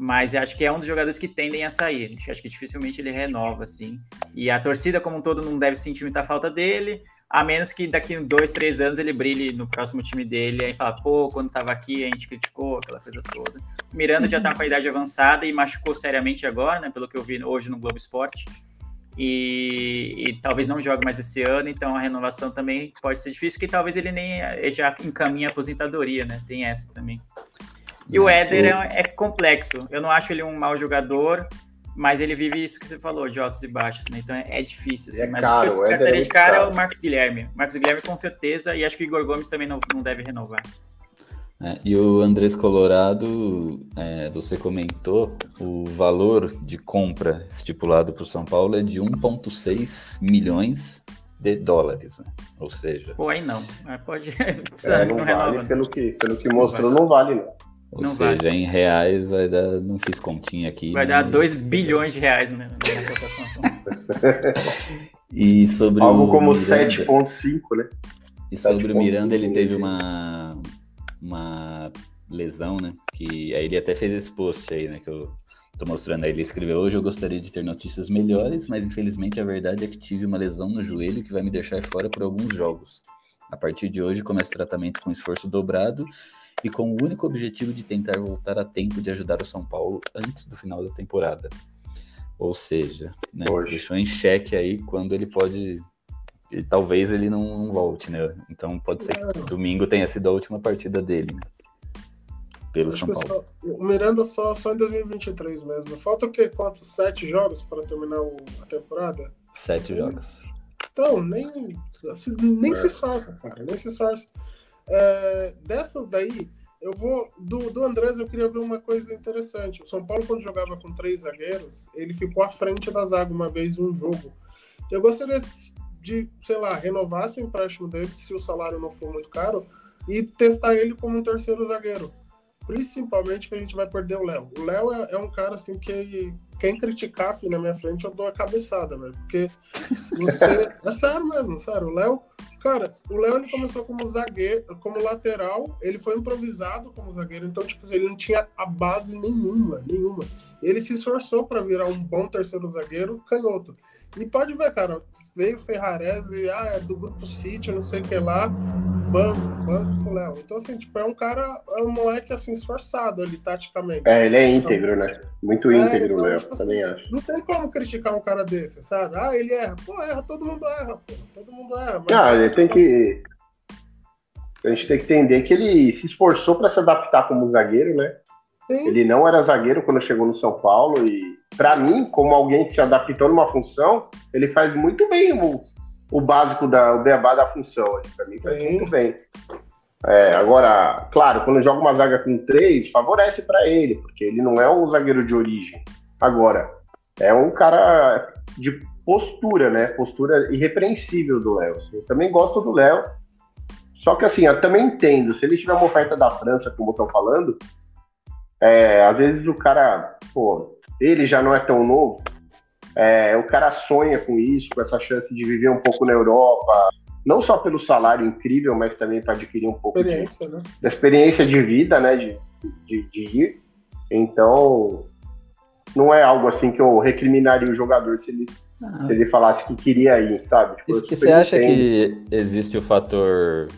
mas acho que é um dos jogadores que tendem a sair. Acho que dificilmente ele renova, assim. E a torcida, como um todo, não deve sentir muita falta dele, a menos que daqui dois, três anos ele brilhe no próximo time dele e fala, pô, quando tava aqui a gente criticou, aquela coisa toda. O Miranda uhum. já tá com a idade avançada e machucou seriamente agora, né? Pelo que eu vi hoje no Globo Esporte. E, e, talvez não jogue mais esse ano, então a renovação também pode ser difícil, que talvez ele nem já encaminhe a aposentadoria, né? Tem essa também. E o né? Éder é, é, complexo. Eu não acho ele um mau jogador, mas ele vive isso que você falou, de altos e baixos, né? Então é, é difícil. Assim. É mas caro, o que eu descartaria é de cara caro. é o Marcos Guilherme. Marcos Guilherme com certeza, e acho que o Igor Gomes também não, não deve renovar. É, e o Andrés Colorado, é, você comentou, o valor de compra estipulado para o São Paulo é de 1,6 milhões de dólares, né? Ou seja. Pô, aí não. Pode. *laughs* É, não, não vale, renova, pelo, que, pelo que mostrou, não vale, não. Ou não seja, vai. em reais vai dar. Não fiz continha aqui. Vai dar 2 bilhões de reais né, *laughs* e sobre Algo como 7,5, né? E sobre o Miranda, ele teve uma, uma lesão, né? Que aí ele até fez esse post aí, né? Que eu tô mostrando aí. Ele escreveu: Hoje eu gostaria de ter notícias melhores, mas infelizmente a verdade é que tive uma lesão no joelho que vai me deixar fora por alguns jogos. A partir de hoje começo tratamento com esforço dobrado e com o único objetivo de tentar voltar a tempo de ajudar o São Paulo antes do final da temporada. Ou seja, né, deixou em xeque aí quando ele pode E talvez ele não, não volte, né? Então pode ser que domingo tenha sido a última partida dele, né? Pelo Acho São Paulo. só- o Miranda só, só em 2023 mesmo. Falta o quê? Quantos? Sete jogos para terminar o- a temporada? Sete jogos. Então, nem, assim, nem se esforça, cara. Nem se esforça. É, daí, eu vou. Do, do Andrés, eu queria ver uma coisa interessante. O São Paulo, quando jogava com três zagueiros, ele ficou à frente da zaga uma vez em um jogo. Eu gostaria de, sei lá, renovasse o empréstimo dele, se o salário não for muito caro, e testar ele como um terceiro zagueiro. Principalmente que a gente vai perder o Léo. O Léo é, é um cara assim que quem criticar filho, na minha frente, eu dou a cabeçada, velho. Porque você. *laughs* é sério mesmo, sério. O Léo. Cara, o Léo ele começou como zagueiro, como lateral, ele foi improvisado como zagueiro, então, tipo assim, ele não tinha a base nenhuma, nenhuma. Ele se esforçou para virar um bom terceiro zagueiro canhoto. E pode ver, cara, veio o Ferrarese, ah, é do grupo City, não sei o que lá, banco, banco com o Léo. Então, assim, tipo, é um cara, é um moleque, assim, esforçado ali, taticamente. É, ele é íntegro, né? Muito É, íntegro, então, Léo. tipo Também assim, acho. Não tem como criticar um cara desse, sabe? Ah, ele erra. Pô, erra, todo mundo erra, pô. Todo mundo erra. Mas Ah, ele tem que. A gente tem que entender que ele se esforçou para se adaptar como zagueiro, né? Sim, Ele não era zagueiro quando chegou no São Paulo e, para mim, como alguém que se adaptou numa função, ele faz muito bem o, o básico da o beabá da função. Para mim, faz Sim. muito bem. É, agora, claro, quando joga uma zaga com três, favorece para ele, porque ele não é um zagueiro de origem. Agora, é um cara de postura, né? Postura irrepreensível do Léo. assim. Eu também gosto do Léo. Só que assim, eu também entendo, se ele tiver uma oferta da França, como estão falando, é, às vezes o cara, pô, ele já não é tão novo, é, o cara sonha com isso, com essa chance de viver um pouco na Europa, não só pelo salário incrível, mas também para adquirir um pouco de, experiência, né? da experiência de vida, né, de, de, de ir. Então, não é algo assim que eu recriminaria o jogador se ele, se ele falasse que queria ir, sabe? Tipo, você acha entendo. que existe o fator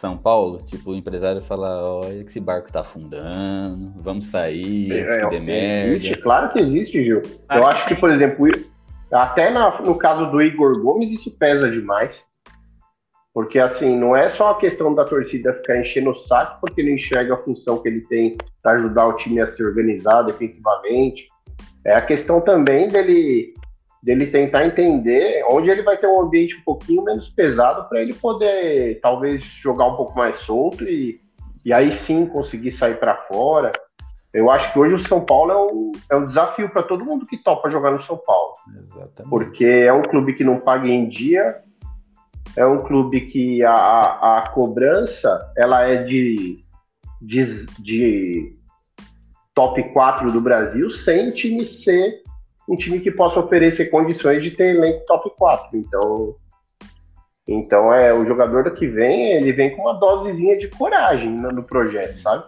São Paulo? Tipo, o empresário fala, olha que esse barco tá afundando, vamos sair antes que dê existe, merda. claro que existe, Gil. Claro eu acho que, por exemplo, até na- no caso do Igor Gomes, isso pesa demais. Porque, assim, não é só a questão da torcida ficar enchendo o saco porque ele enxerga a função que ele tem para ajudar o time a se organizar defensivamente. É a questão também dele, dele tentar entender onde ele vai ter um ambiente um pouquinho menos pesado para ele poder, talvez, jogar um pouco mais solto e, e aí sim conseguir sair para fora. Eu acho que hoje o São Paulo é um, é um desafio para todo mundo que topa jogar no São Paulo Exatamente. porque é um clube que não paga em dia, é um clube que a, a, a cobrança ela é de, de, de top 4 do Brasil, sem time ser um time que possa oferecer condições de ter elenco top 4. Então, então é o jogador que vem, ele vem com uma dosezinha de coragem no, projeto, sabe?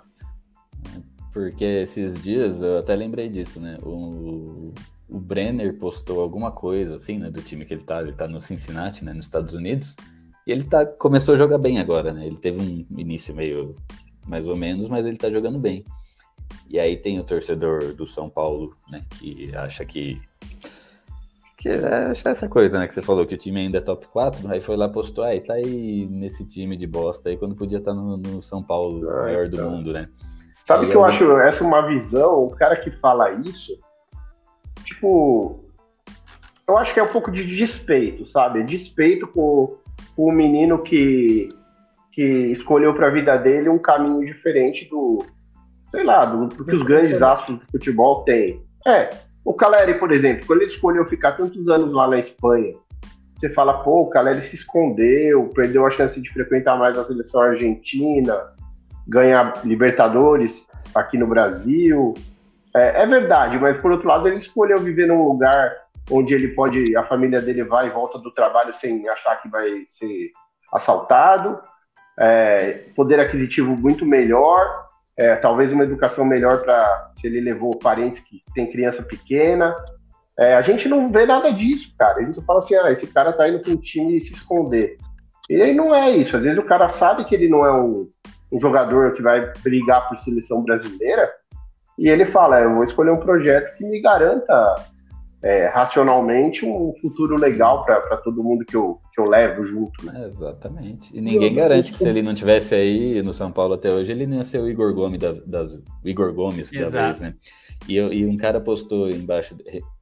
Porque esses dias eu até lembrei disso, né? O, o Brenner postou alguma coisa, assim, né? Do time que ele tá. Ele tá no Cincinnati, né? Nos Estados Unidos. E ele tá, começou a jogar bem agora, né? Ele teve um início meio mais ou menos, mas ele tá jogando bem. E aí tem o torcedor do São Paulo, né? Que acha que. Que é acha essa coisa, né? Que você falou que o time ainda é top 4, aí foi lá postou, aí tá aí nesse time de bosta aí, quando podia estar no, no São Paulo, Ah, maior do então. mundo, né? Sabe Aí que eu eu- acho essa uma visão, o cara que fala isso, tipo, eu acho que é um pouco de despeito, sabe? Despeito com, com o menino que, que escolheu para a vida dele um caminho diferente do, sei lá, do, do que os grandes astros do futebol têm. É, o Caleri, por exemplo, quando ele escolheu ficar tantos anos lá na Espanha, você fala, pô, o Caleri se escondeu, perdeu a chance de frequentar mais a seleção argentina, ganhar Libertadores aqui no Brasil. É, é verdade, mas por outro lado ele escolheu viver num lugar onde ele pode, a família dele vai e volta do trabalho sem achar que vai ser assaltado, é, poder aquisitivo muito melhor, é, talvez uma educação melhor para se ele levou parentes que tem criança pequena. É, a gente não vê nada disso, cara. A gente fala assim, ah, esse cara tá indo para um time se esconder. E aí não é isso. Às vezes o cara sabe que ele não é um, um jogador que vai brigar por seleção brasileira, e ele fala, eu vou escolher um projeto que me garanta é, racionalmente um futuro legal para todo mundo que eu, que eu levo junto. Né? É, exatamente. E ninguém garante que se ele não tivesse aí no São Paulo até hoje, ele não ia ser o Igor Gomes da, das, o Igor Gomes da vez, né? E, eu, e um cara postou embaixo,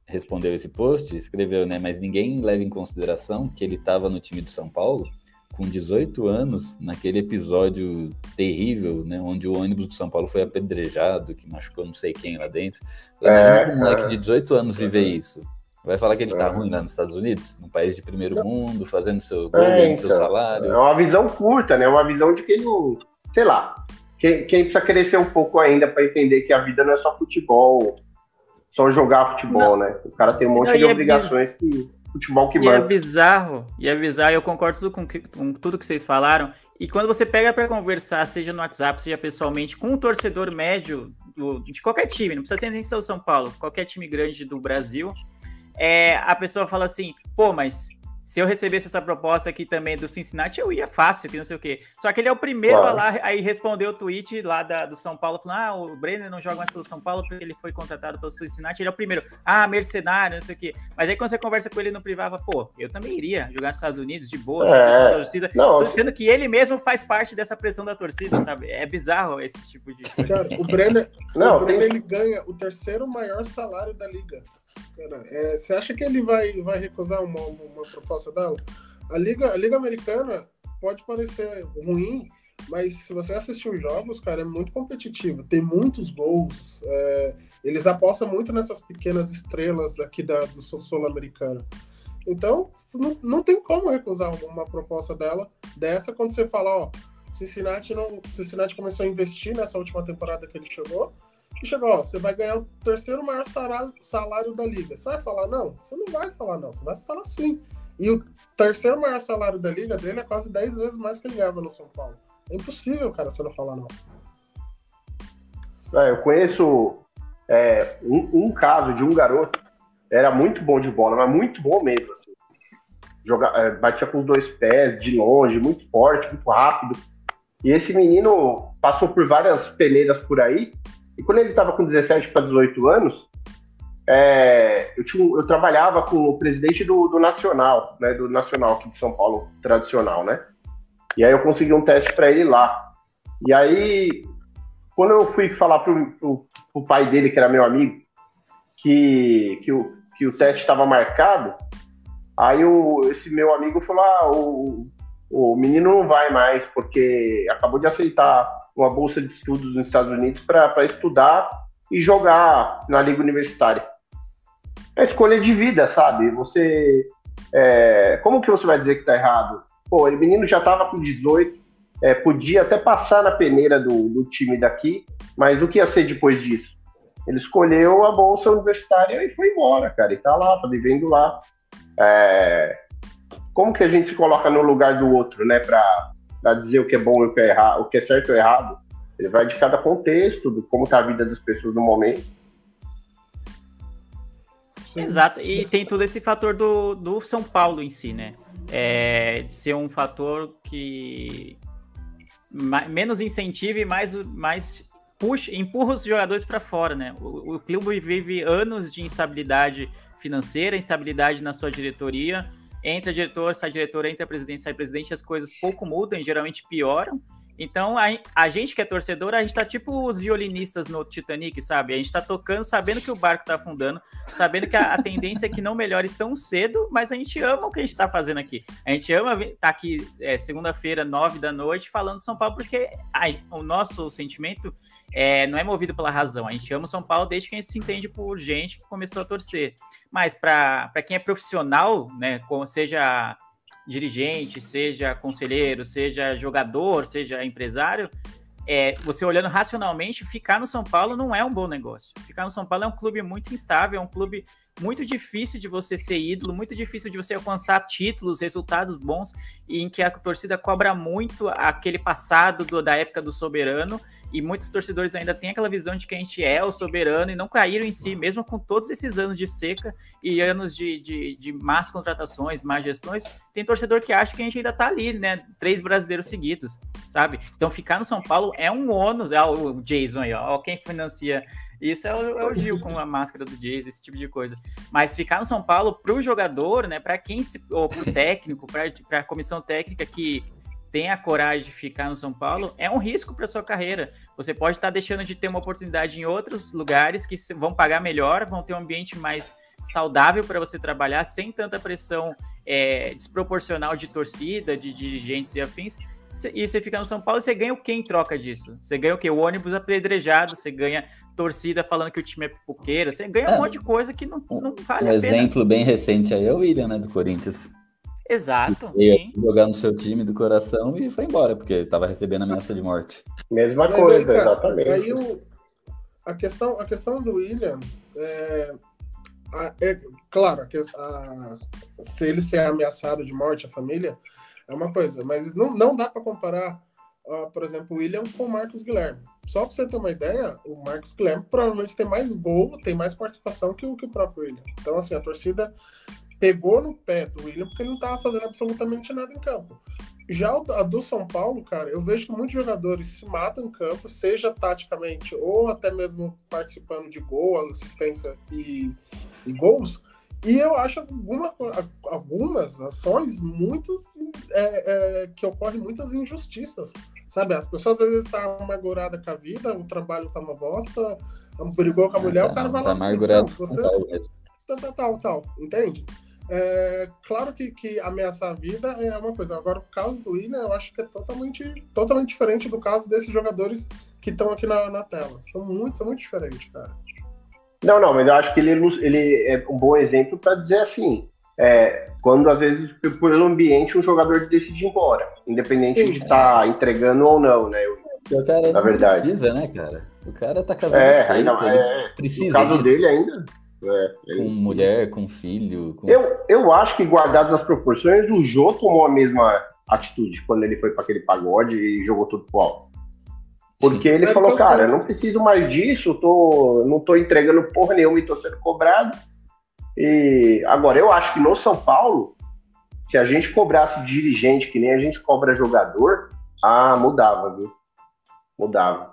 respondeu esse post, escreveu, né? Mas ninguém leva em consideração que ele estava no time do São Paulo com 18 anos, naquele episódio terrível, né, onde o ônibus do São Paulo foi apedrejado, que machucou não sei quem lá dentro. Imagina é, um moleque é. de 18 anos viver isso. Vai falar que ele tá é. ruim lá nos Estados Unidos, num país de primeiro mundo, fazendo seu gol, é, então, seu salário. É uma visão curta, né? Uma visão de quem não. Sei lá. Quem, quem precisa crescer um pouco ainda para entender que a vida não é só futebol, só jogar futebol, não. né? O cara tem um monte de obrigações é que futebol que manda. E é bizarro, e é bizarro, eu concordo tudo com, com tudo que vocês falaram. E quando você pega para conversar, seja no WhatsApp, seja pessoalmente, com um torcedor médio do, de qualquer time, não precisa ser nem São Paulo, qualquer time grande do Brasil, é, a pessoa fala assim, pô, mas se eu recebesse essa proposta aqui também do Cincinnati, eu ia fácil, que não sei o quê. Só que ele é o primeiro claro. a lá, aí respondeu o tweet lá da, do São Paulo, falando: ah, o Brenner não joga mais pelo São Paulo porque ele foi contratado pelo Cincinnati. Ele é o primeiro, ah, mercenário, não sei o quê. Mas aí quando você conversa com ele no privado, pô, eu também iria jogar nos Estados Unidos de boa, é, torcida. Não. Sendo que ele mesmo faz parte dessa pressão da torcida, sabe? É bizarro esse tipo de. Cara, o Brenner, não, o Brenner ele ganha o terceiro maior salário da liga. Cara, é, você acha que ele vai, vai recusar uma, uma proposta dela? A Liga, a Liga Americana pode parecer ruim, mas se você assistir os jogos, cara, é muito competitivo. Tem muitos gols. É, eles apostam muito nessas pequenas estrelas aqui da, do sul-americano. Então, não, não tem como recusar uma proposta dela dessa quando você fala, ó, Cincinnati não, Cincinnati começou a investir nessa última temporada que ele chegou e chegou, ó, você vai ganhar o terceiro maior salário, da liga. Você vai falar não? Você não vai falar não, você vai falar sim. E o terceiro maior salário da liga dele é quase 10 vezes mais que ele ganhava no São Paulo. É impossível, cara, você não falar não. É, eu conheço é, um, um, caso de um garoto, era muito bom de bola, mas muito bom mesmo. Assim. Joga, é, batia com os dois pés, de longe, muito forte, muito rápido. E esse menino passou por várias peneiras por aí, e quando ele estava com 17 para 18 anos, é, eu, tinha, eu, trabalhava com o presidente do, do, Nacional, né, do Nacional aqui de São Paulo, tradicional, né? E aí eu consegui um teste para ele lá. E aí, quando eu fui falar pro, pro pai dele, que era meu amigo, que, que, o, que o teste estava marcado, aí o, esse meu amigo falou: ah, o, o menino não vai mais, porque acabou de aceitar uma bolsa de estudos nos Estados Unidos para estudar e jogar na liga universitária. É escolha de vida, sabe? Você. É, como que você vai dizer que tá errado? Pô, o menino já tava com 18, é, podia até passar na peneira do, do time daqui, mas o que ia ser depois disso? Ele escolheu a bolsa universitária e foi embora, cara. E tá lá, tá vivendo lá. É, como que a gente se coloca no lugar do outro, né? Pra, a dizer o que é bom e o que é errado, o que é certo ou errado. Ele vai de cada contexto, de como está a vida das pessoas no momento. Exato, e tem todo esse fator do, do São Paulo em si, né? É, de ser um fator que menos incentiva e mais, mais puxa, empurra os jogadores para fora, né? O, o clube vive anos de instabilidade financeira, instabilidade na sua diretoria, entra diretor, sai diretor, entra presidente, sai presidente, as coisas pouco mudam geralmente pioram. Então, a, a, gente que é torcedor, a gente tá tipo os violinistas no Titanic, sabe? A gente tá tocando sabendo que o barco tá afundando, sabendo que a, a tendência é que não melhore tão cedo, mas a gente ama o que a gente tá fazendo aqui. A gente ama tá aqui é, segunda-feira, nove da noite, falando de São Paulo, porque a, o nosso sentimento é, não é movido pela razão. A gente ama São Paulo desde que a gente se entende por gente que começou a torcer. Mas para quem é profissional, né, seja dirigente, seja conselheiro, seja jogador, seja empresário, é, você olhando racionalmente, ficar no São Paulo não é um bom negócio. Ficar no São Paulo é um clube muito instável, é um clube muito difícil de você ser ídolo, muito difícil de você alcançar títulos, resultados bons, em que a torcida cobra muito aquele passado do, da época do soberano e muitos torcedores ainda têm aquela visão de que a gente é o soberano e não caíram em si, mesmo com todos esses anos de seca e anos de, de, de más contratações, más gestões, tem torcedor que acha que a gente ainda tá ali, né? Três brasileiros seguidos, sabe? Então ficar no São Paulo é um ônus, é o Jason aí, ó, quem financia Isso é o, é o Gil com a máscara do Jays, esse tipo de coisa. Mas ficar no São Paulo pro jogador, né, para quem se ou pro técnico, para a comissão técnica que tem a coragem de ficar no São Paulo, é um risco para sua carreira. Você pode estar tá deixando de ter uma oportunidade em outros lugares que vão pagar melhor, vão ter um ambiente mais saudável para você trabalhar, sem tanta pressão é, desproporcional de torcida, de dirigentes e afins. E você fica no São Paulo, você ganha o que em troca disso? Você ganha o quê? O ônibus apedrejado, você ganha torcida falando que o time é pipoqueiro, você ganha um é, monte de coisa que não, não vale um a pena. Um exemplo bem recente aí é o William, né, do Corinthians. Exato. Sim. jogar no seu time do coração e foi embora, porque estava recebendo ameaça de morte. Mesma Mas coisa, aí, cara, exatamente. Aí o, a, questão, a questão do William é, é claro, a, se ele ser ameaçado de morte, a família, é uma coisa, mas não, não dá para comparar, uh, por exemplo, o William com o Marcos Guilherme. Só para você ter uma ideia, o Marcos Guilherme provavelmente tem mais gol, tem mais participação que o, que o próprio William. Então, assim, a torcida pegou no pé do William porque ele não estava fazendo absolutamente nada em campo. Já a do São Paulo, cara, eu vejo que muitos jogadores se matam em campo, seja taticamente ou até mesmo participando de gol, assistência e, e gols, e eu acho alguma, algumas ações muito é, é, que ocorrem muitas injustiças. Sabe, as pessoas às vezes estão tá amarguradas com a vida, o trabalho tá uma bosta, brigou com a mulher, o cara vai tá lá. Amargurado. Você... Tal, tal, tal, tal, entende? É, claro que, que ameaçar a vida é uma coisa. Agora, o caso do William, eu acho que é totalmente, totalmente diferente do caso desses jogadores que estão aqui na, na tela. São muito, são muito diferentes, cara. Não, não, mas eu acho que ele, ele é um bom exemplo para dizer assim, é, quando às vezes por ambiente um jogador decide ir embora, independente Sim. de estar tá entregando ou não, né? o cara na verdade. precisa, né, cara? O cara tá casado é, feito, ainda, é, precisa. No caso disso. dele ainda. É, ele... Com mulher, com filho. Com... Eu, eu acho que, guardado nas proporções, o Jô tomou a mesma atitude quando ele foi para aquele pagode e jogou tudo pro alto. Porque ele é falou, cara, eu não preciso mais disso, tô, não tô entregando porra nenhuma e tô sendo cobrado. E agora, eu acho que no São Paulo, se a gente cobrasse dirigente que nem a gente cobra jogador, ah, mudava, viu? Mudava.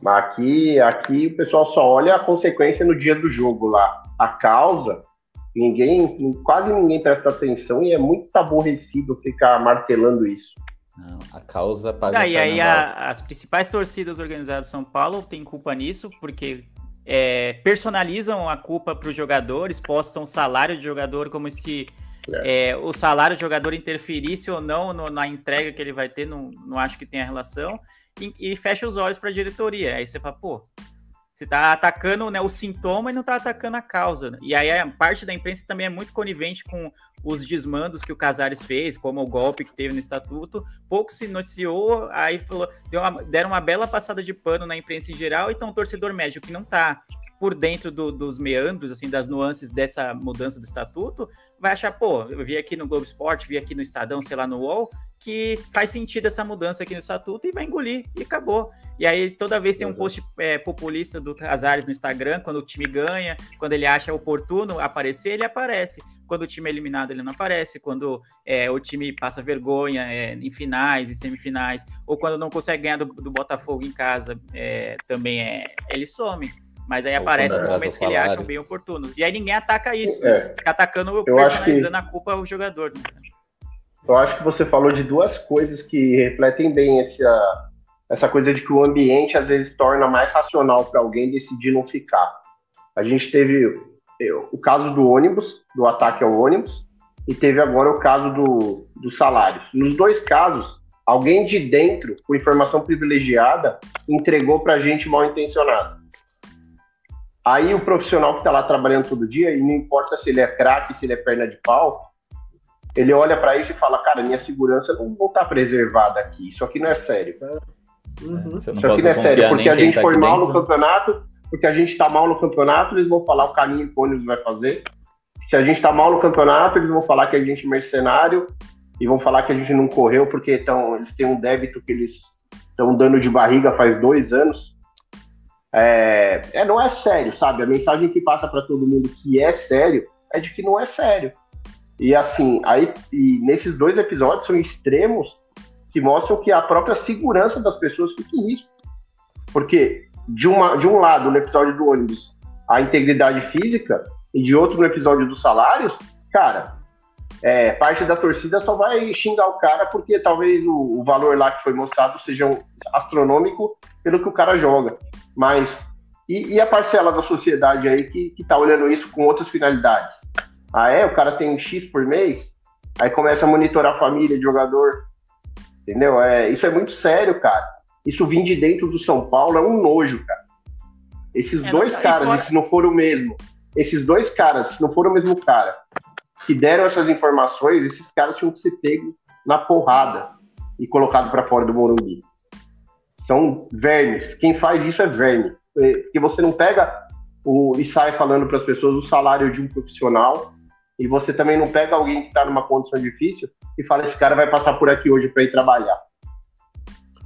Mas aqui, aqui o pessoal só olha a consequência no dia do jogo lá. A causa, ninguém, quase ninguém presta atenção e é muito aborrecido ficar martelando isso. Não, a causa paga ah, E aí a, as principais torcidas organizadas de São Paulo têm culpa nisso, porque é, personalizam a culpa para os jogadores, postam o salário de jogador como se é. É, o salário do jogador interferisse ou não no, na entrega que ele vai ter, não, não acho que tenha relação, e, e fecha os olhos para a diretoria. Aí você fala, pô, você está atacando né, o sintoma e não está atacando a causa. Né? E aí a parte da imprensa também é muito conivente com os desmandos que o Casares fez, como o golpe que teve no estatuto. Pouco se noticiou, aí falou, uma, deram uma bela passada de pano na imprensa em geral, então o torcedor médio que não está por dentro do, dos meandros, assim, das nuances dessa mudança do estatuto, vai achar, pô, eu vi aqui no Globo Esporte, vi aqui no Estadão, sei lá, no UOL, que faz sentido essa mudança aqui no estatuto e vai engolir, e acabou. E aí toda vez tem um post é, populista do Casares no Instagram, quando o time ganha, quando ele acha oportuno aparecer, ele aparece. Quando o time é eliminado, ele não aparece. Quando é, o time passa vergonha é, em finais e semifinais, ou quando não consegue ganhar do, do Botafogo em casa, é, também é, ele some. Mas aí aparece em momentos que ele acha bem oportunos. E aí ninguém ataca isso. É. Fica atacando, personalizando a culpa ao jogador. Né? Eu acho que você falou de duas coisas que refletem bem essa, essa coisa de que o ambiente às vezes torna mais racional para alguém decidir não ficar. A gente teve o caso do ônibus, do ataque ao ônibus, e teve agora o caso do, dos salários. Nos dois casos, alguém de dentro, com informação privilegiada, entregou para gente mal intencionado. Aí o profissional que está lá trabalhando todo dia, e não importa se ele é craque, se ele é perna de pau, ele olha para isso e fala, cara, minha segurança não vou estar tá preservada aqui, isso aqui não é sério. Uhum. Isso aqui não é sério, porque a gente tá foi mal dentro. no campeonato, porque a gente está mal no campeonato, eles vão falar o caminho que o ônibus vai fazer. Se a gente está mal no campeonato, eles vão falar que a gente é mercenário e vão falar que a gente não correu porque tão, eles têm um débito que eles estão dando de barriga faz dois anos. É, é, não é sério, sabe? A mensagem que passa para todo mundo que é sério é de que não é sério. E assim, aí e nesses dois episódios são extremos que mostram que a própria segurança das pessoas fica em risco. Porque de, uma, de um lado, no episódio do ônibus, a integridade física, e de outro no episódio dos salários, cara, é, parte da torcida só vai xingar o cara porque talvez o, o, valor lá que foi mostrado seja um astronômico pelo que o cara joga. Mas e, e a parcela da sociedade aí que, que tá olhando isso com outras finalidades? Ah, é? O cara tem um X por mês, aí começa a monitorar a família de jogador. Entendeu? É, isso é muito sério, cara. Isso vir de dentro do São Paulo é um nojo, cara. Esses é, dois não, caras, fora... se não for o mesmo, esses dois caras, se não for o mesmo cara, que deram essas informações, esses caras tinham que ser pegos na porrada e colocado para fora do Morumbi. São vermes. Quem faz isso é verme. Porque você não pega o, e sai falando para as pessoas o salário de um profissional e você também não pega alguém que está numa condição difícil e fala esse cara vai passar por aqui hoje para ir trabalhar.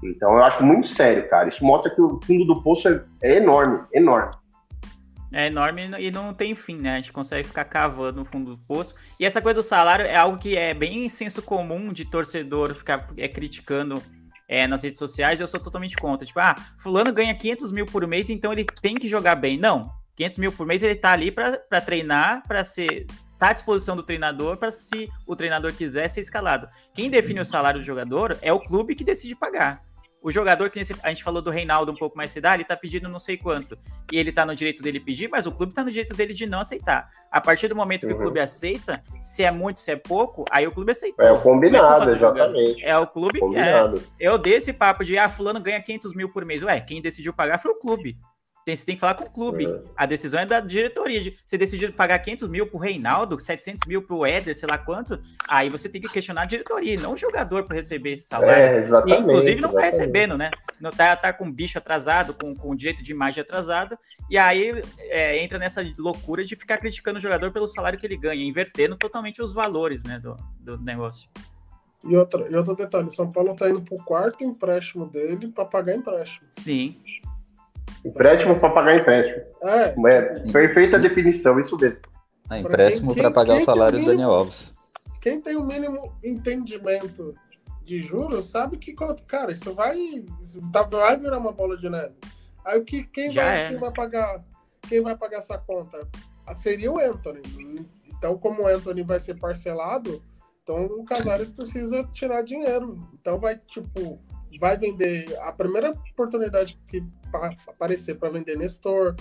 Então eu acho muito sério, cara. Isso mostra que o fundo do poço é, é enorme, enorme. É enorme e não tem fim, né? A gente consegue ficar cavando no fundo do poço. E essa coisa do salário é algo que é bem senso comum de torcedor ficar é, criticando é, nas redes sociais. Eu sou totalmente contra. Tipo, ah, fulano ganha 500 mil por mês, então ele tem que jogar bem. Não, 500 mil por mês ele tá ali para treinar, para ser tá à disposição do treinador para se o treinador quiser ser escalado. Quem define o salário do jogador é o clube que decide pagar. O jogador que a gente falou do Reinaldo um pouco mais cedo, ah, ele tá pedindo não sei quanto. E ele tá no direito dele pedir, mas o clube tá no direito dele de não aceitar. A partir do momento que uhum. o clube aceita, se é muito, se é pouco, aí o clube aceita. É o combinado, é exatamente. É o clube. É, eu dei esse papo de, ah, fulano ganha 500 mil por mês. Ué, quem decidiu pagar foi o clube. Tem, você tem que falar com o clube. É. A decisão é da diretoria. De, você decidiu pagar 500 mil pro Reinaldo, 700 mil pro Éder, sei lá quanto, aí você tem que questionar a diretoria, não o jogador para receber esse salário. É, exatamente, e, inclusive, não tá recebendo, né? Não tá, tá com bicho atrasado, com, com direito de imagem atrasado, e aí é, entra nessa loucura de ficar criticando o jogador pelo salário que ele ganha, invertendo totalmente os valores né, do, do negócio. E, outra, e outro detalhe, o São Paulo tá indo pro quarto empréstimo dele para pagar empréstimo. Sim. Empréstimo para pagar empréstimo. É, é perfeita definição, isso mesmo. Ah, empréstimo para pagar o salário do Daniel Alves. Quem tem o mínimo entendimento de juros sabe que, cara, isso vai, isso tá, vai virar uma bola de neve. Aí o que quem vai, é. quem vai pagar, quem vai pagar essa conta seria o Anthony. Então, como o Anthony vai ser parcelado, então o Casares precisa tirar dinheiro. Então vai tipo vai vender a primeira oportunidade que aparecer para vender Nestor,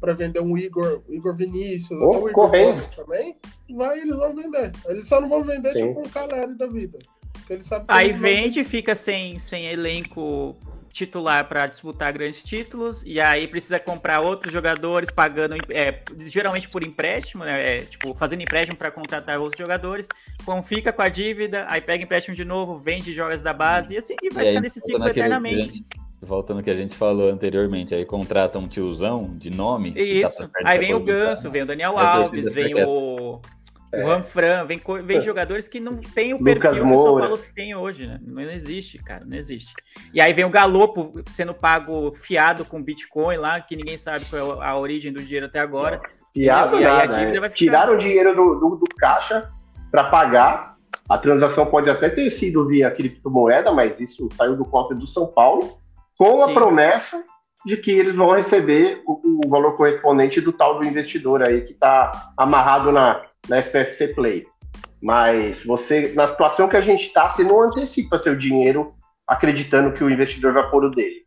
para vender um Igor, Igor Vinícius, oh, o Igor Gomes também, vai, eles vão vender. Eles só não vão vender Sim. tipo um Caleri da vida. Aí vende, fica sem, sem elenco titular para disputar grandes títulos, e aí precisa comprar outros jogadores, pagando é, geralmente por empréstimo, né? É, tipo, fazendo empréstimo para contratar outros jogadores, com, fica com a dívida, aí pega empréstimo de novo, vende jogas da base, e assim e vai e ficar nesse ciclo eternamente. Voltando ao que a gente falou anteriormente, aí contrata um tiozão de nome. Isso. Tá aí vem o Ganso, vem o Daniel Alves, vem o, é. o Ranfran, vem, vem é. jogadores que não tem o perfil que o São Paulo tem hoje, né? Não existe, cara, não existe. E aí vem o Galopo sendo pago fiado com Bitcoin lá, que ninguém sabe qual é a origem do dinheiro até agora. Fiado e, nada, e né? Tiraram o dinheiro do, do, do caixa para pagar. A transação pode até ter sido via criptomoeda, mas isso saiu do cofre do São Paulo com Sim. a promessa de que eles vão receber o, o, valor correspondente do tal do investidor aí que está amarrado na, na SPFC Play. Mas você, na situação que a gente está, você não antecipa seu dinheiro acreditando que o investidor vai pôr o dele.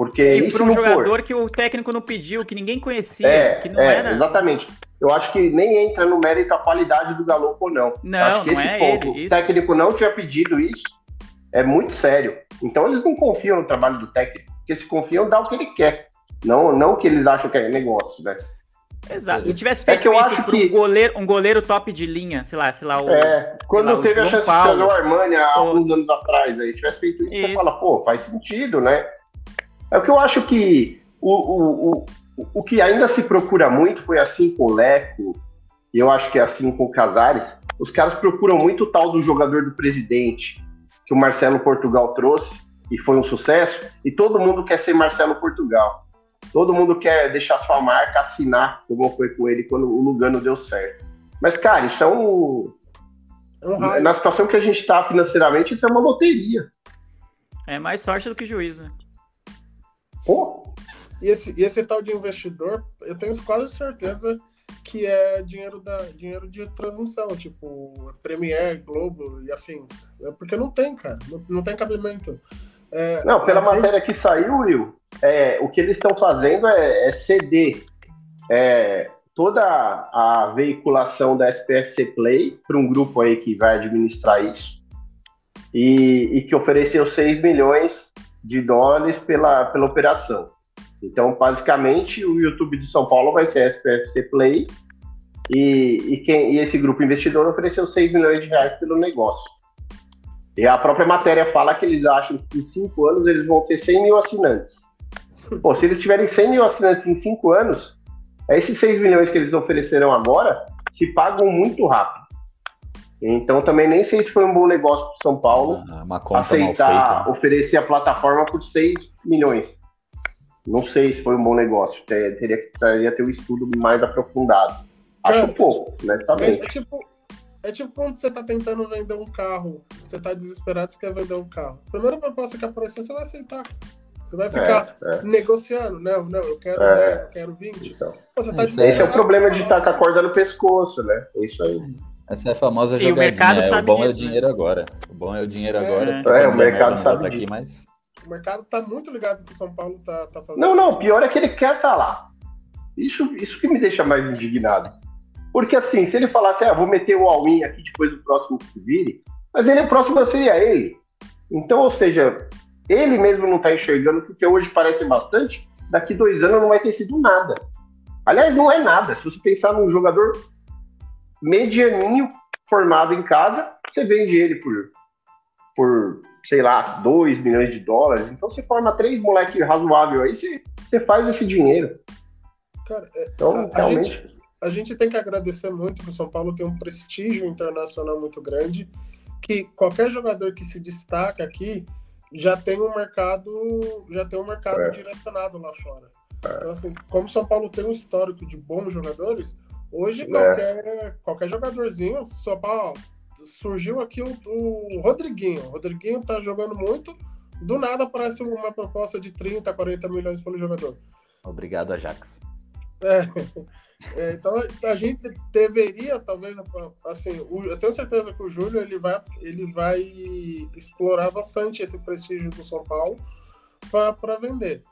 Porque e para um jogador for. que o técnico não pediu, que ninguém conhecia, é, que não é, era. Exatamente. Eu acho que nem entra no mérito a qualidade do Galo ou não. Não, acho que não esse é ponto, ele. Isso. O técnico não tinha pedido isso, é muito sério. Então eles não confiam no trabalho do técnico, porque se confiam, dá o que ele quer. Não, não o que eles acham que é negócio, né? Exato. Se tivesse feito é que eu isso acho que... um, goleiro, um goleiro top de linha, sei lá, sei lá, o. É, quando lá, teve a chance Paulo, de fazer o Armani há alguns anos atrás, aí tivesse feito isso, isso, você fala, pô, faz sentido, né? É o que eu acho que o, o, o, o que ainda se procura muito foi assim com o Leco, e eu acho que é assim com o Casares, os caras procuram muito o tal do jogador do presidente, que o Marcelo Portugal trouxe e foi um sucesso, e todo mundo quer ser Marcelo Portugal. Todo mundo quer deixar sua marca, assinar como foi com ele quando o Lugano deu certo. Mas, cara, isso é um. É um Na situação que a gente está financeiramente, isso é uma loteria. É mais sorte do que juízo, né? Pô, E esse, e esse tal de investidor, eu tenho quase certeza que é dinheiro, da, dinheiro de transmissão, tipo Premier, Globo e afins. É porque não tem, cara, não, não tem cabimento. É, Não, pela matéria que saiu, Will, é, o que eles estão fazendo é, é ceder é, toda a veiculação da SPFC Play para um grupo aí que vai administrar isso e, e que ofereceu 6 milhões de dólares pela, pela operação. Então, basicamente, o YouTube de São Paulo vai ser a SPFC Play e, e, quem, e esse grupo investidor ofereceu 6 milhões de reais pelo negócio. E a própria matéria fala que eles acham que em 5 anos eles vão ter 100 mil assinantes. Pô, se eles tiverem 100 mil assinantes em 5 anos, esses 6 milhões que eles ofereceram agora se pagam muito rápido. Então também nem sei se foi um bom negócio para São Paulo Ah, Uma conta mal aceitar feita. oferecer a plataforma por 6 milhões. Não sei se foi um bom negócio. Te- Teria que precisaria ter um estudo mais aprofundado. Acho Cara, pouco, É, honestamente. é tipo, é tipo quando você tá tentando vender um carro, você tá desesperado, você quer vender um carro. Primeira proposta que aparecer, você vai aceitar. Você vai ficar É, é. negociando. Não, não, eu quero É. 10, eu quero 20. Então, você tá Esse é o problema de estar com a corda no pescoço, né? É isso aí. Essa é a famosa E o jogadinha. mercado é, sabe o bom é o disso, né? dinheiro agora. O bom é o dinheiro É. agora. É, o mercado sabe tá aqui, disso. mas O mercado tá muito ligado que o São Paulo tá, tá fazendo. Não, não, pior é que ele quer estar lá. Isso, isso que me deixa mais indignado. Porque assim, se ele falasse, ah, vou meter o all-in aqui depois do próximo que se vire, mas ele, o próximo seria ele. Então, ou seja, ele mesmo não tá enxergando, porque hoje parece bastante, daqui dois anos não vai ter sido nada. Aliás, não é nada. Se você pensar num jogador medianinho formado em casa, você vende ele por, por sei lá, 2 milhões de dólares. Então você forma três moleques razoáveis aí, você, você faz esse dinheiro. Cara, é, Então, A- a realmente. a gente tem que agradecer muito que o São Paulo tem um prestígio internacional muito grande, que qualquer jogador que se destaca aqui já tem um mercado, já tem um mercado É. direcionado lá fora. Então, assim, como o São Paulo tem um histórico de bons jogadores, hoje É. qualquer, qualquer jogadorzinho, São Paulo, surgiu aqui o, o Rodriguinho. O Rodriguinho tá jogando muito, do nada aparece uma proposta de 30, 40 milhões pelo jogador. obrigado, Ajax. É, *laughs* então a gente deveria talvez assim o- eu tenho certeza que o Júlio ele vai ele vai explorar bastante esse prestígio do São Paulo para vender.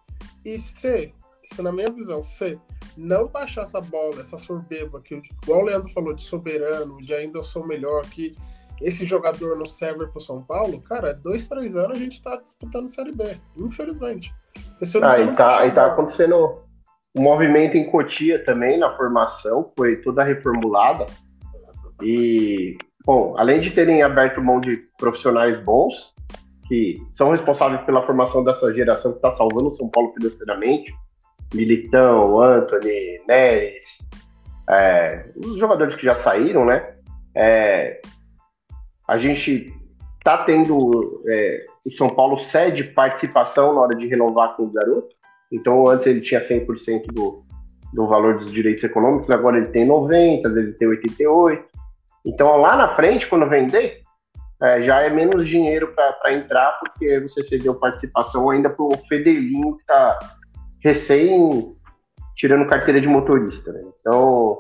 E se se na minha visão se não baixar essa bola essa soberba que igual o Leandro falou de soberano de ainda eu sou melhor que esse jogador não serve para o São Paulo cara dois três anos a gente está disputando Série B infelizmente. Ah, eu e tá, e tá acontecendo um movimento em Cotia também na formação, foi toda reformulada. E, bom, além de terem aberto mão de profissionais bons, que são responsáveis pela formação dessa geração que está salvando o São Paulo financeiramente, Militão, Anthony, Neres, é, os jogadores que já saíram, né? É, a gente tá tendo. é, o São Paulo cede participação na hora de renovar com o garoto. Então, antes ele tinha 100% do, do valor dos direitos econômicos, agora ele tem 90%, às vezes tem 88%. Então, lá na frente, quando vender, é, já é menos dinheiro para entrar, porque você cedeu participação ainda para o Fedelinho, que está recém tirando carteira de motorista. Né? Então,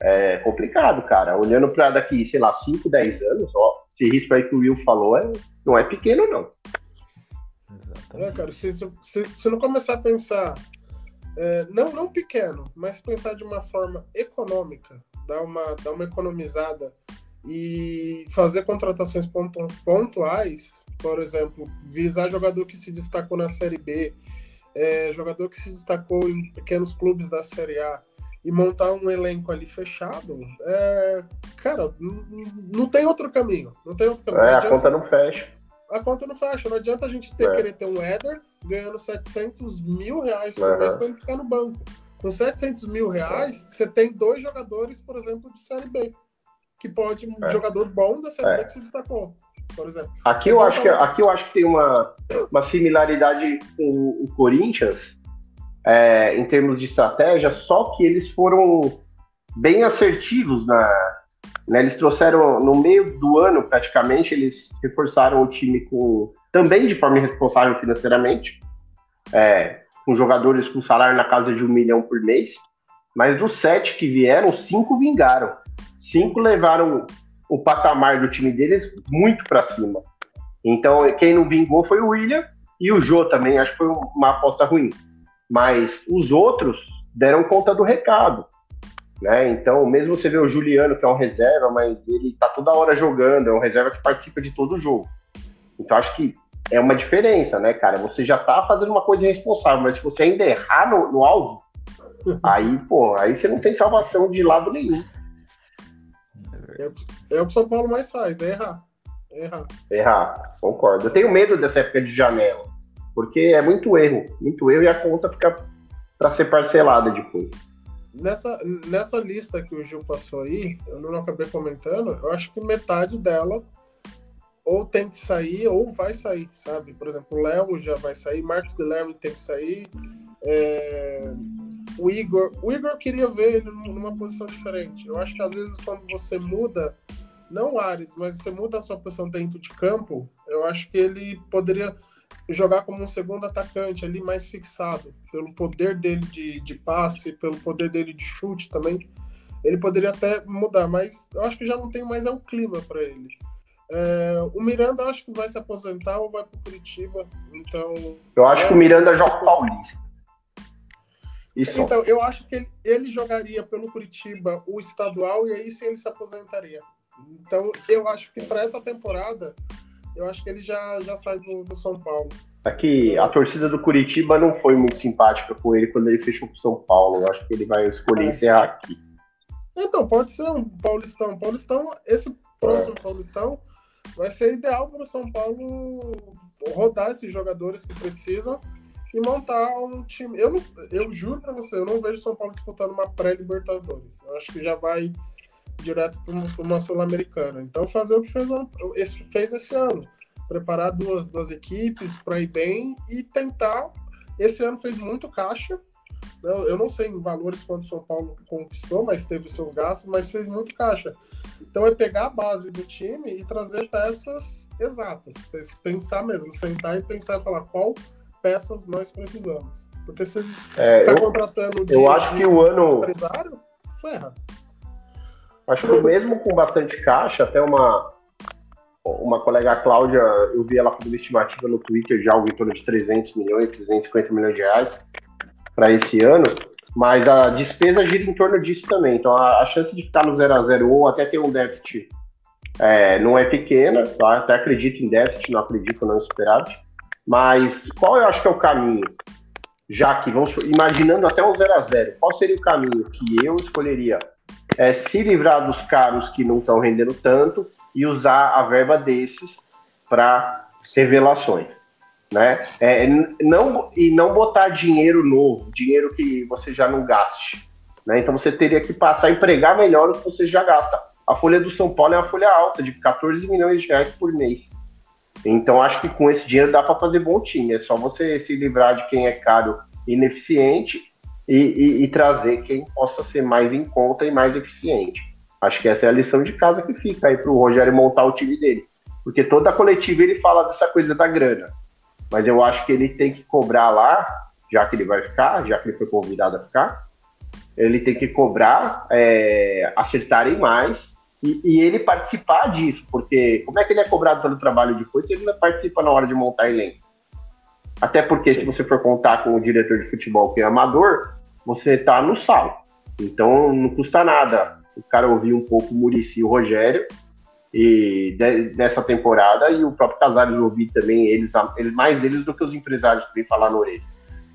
é complicado, cara. Olhando para daqui, sei lá, 5, 10 anos, ó, esse risco aí que o Will falou é, não é pequeno, não. É, cara, se, se, se, não começar a pensar, é, não, não pequeno, mas pensar de uma forma econômica, dar uma, dar uma economizada e fazer contratações pontu- pontuais, por exemplo, visar jogador que se destacou na Série B, é, jogador que se destacou em pequenos clubes da Série A e montar um elenco ali fechado, é, cara, não tem outro caminho. Não tem outro caminho. É, a conta não fecha. A conta não fecha. Não adianta a gente ter, É. querer ter um Éder ganhando 700 mil reais por Aham. mês para ele ficar no banco. Com 700 mil reais, você tem dois jogadores, por exemplo, de Série B. Que pode, um É. jogador bom da Série É. B que se destacou, por exemplo. Aqui eu acho que, aqui eu acho que tem uma, uma similaridade com o Corinthians é, em termos de estratégia, só que eles foram bem assertivos na. Né, eles trouxeram no meio do ano, praticamente, eles reforçaram o time com também de forma irresponsável financeiramente. É, com jogadores com salário na casa de um milhão por mês, mas dos sete que vieram, cinco vingaram. Cinco levaram o patamar do time deles muito para cima. Então, quem não vingou foi o William e o Jô também, acho que foi uma aposta ruim. Mas os outros deram conta do recado. Né? Então, mesmo você vê o Juliano, que é um reserva, mas ele tá toda hora jogando, é um reserva que participa de todo o jogo. Então, acho que é uma diferença, né, cara? Você já tá fazendo uma coisa responsável, mas se você ainda errar no, no alvo, *laughs* aí, pô, aí você não tem salvação de lado nenhum. É, é o que o São Paulo mais faz, é errar. É errar. Errar, concordo. Eu tenho medo dessa época de janela, porque é muito erro, muito erro e a conta fica para ser parcelada depois. Nessa, nessa lista que o Gil passou aí, eu não acabei comentando, eu acho que metade dela ou tem que sair ou vai sair, sabe? Por exemplo, o Léo já vai sair, Marcos Guilherme tem que sair, é... o Igor. O Igor queria ver ele numa posição diferente. Eu acho que às vezes quando você muda, não Ares, mas você muda a sua posição dentro de campo, eu acho que ele poderia jogar como um segundo atacante ali mais fixado, pelo poder dele de, de passe, pelo poder dele de chute também. Ele poderia até mudar, mas eu acho que já não tem mais é o clima para ele. É, o Miranda acho que vai se aposentar ou vai para Curitiba. Então. Eu acho que o Miranda joga Paulista. Isso. Então, eu acho que ele, ele, jogaria pelo Curitiba o estadual e aí sim ele se aposentaria. Então, eu acho que para essa temporada, eu acho que ele já, já sai do, do São Paulo. Aqui, a torcida do Curitiba não foi muito simpática com ele quando ele fechou com o São Paulo. Eu acho que ele vai escolher é. encerrar aqui. Então, pode ser um Paulistão. Paulistão, esse próximo é. Paulistão vai ser ideal para o São Paulo rodar esses jogadores que precisam e montar um time. Eu, não, eu juro para você, eu não vejo São Paulo disputando uma pré-Libertadores. Eu acho que já vai direto para uma Sul-Americana. Então, fazer o que fez, esse, fez esse ano. Preparar duas, duas equipes para ir bem e tentar. Esse ano fez muito caixa. Eu, eu não sei em valores quanto o São Paulo conquistou, mas teve seus gastos, mas fez muito caixa. Então é pegar a base do time e trazer peças exatas. Pensar mesmo, sentar e pensar e falar qual peças nós precisamos. Porque se é, tá eu, contratando de, eu acho que o ano empresário, ferra. Acho que mesmo com bastante caixa, até uma uma colega a Cláudia, eu vi ela uma estimativa no Twitter de algo em torno de 300 milhões, 350 milhões de reais para esse ano mas a despesa gira em torno disso também. Então a, a chance de ficar no 0 a 0 ou até ter um déficit é, não é pequena, tá? até acredito em déficit, não acredito não superávit. Mas qual eu acho que é o caminho? Já que vamos imaginando até um 0 a 0 qual seria o caminho que eu escolheria? É se livrar dos caros que não estão rendendo tanto e usar a verba desses para revelações né? É, não, e não botar dinheiro novo, dinheiro que você já não gaste. Né? Então você teria que passar a empregar melhor o que você já gasta. A folha do São Paulo é uma folha alta, de 14 milhões de reais por mês. Então acho que com esse dinheiro dá para fazer bom time. É só você se livrar de quem é caro e ineficiente e, e, e trazer quem possa ser mais em conta e mais eficiente. Acho que essa é a lição de casa que fica aí para o Rogério montar o time dele. Porque toda a coletiva ele fala dessa coisa da grana mas eu acho que ele tem que cobrar lá, já que ele vai ficar, já que ele foi convidado a ficar, ele tem que cobrar, é, acertarem mais e, e, ele participar disso, porque como é que ele é cobrado pelo trabalho depois se ele não participa na hora de montar elenco? Até porque Sim. se você for contar com o diretor de futebol que é amador, você está no sal. Então não custa nada o cara ouvir um pouco o Murici e o Rogério e de, dessa temporada e o próprio Casares ouvir também eles, mais eles do que os empresários que vêm falar no orelha,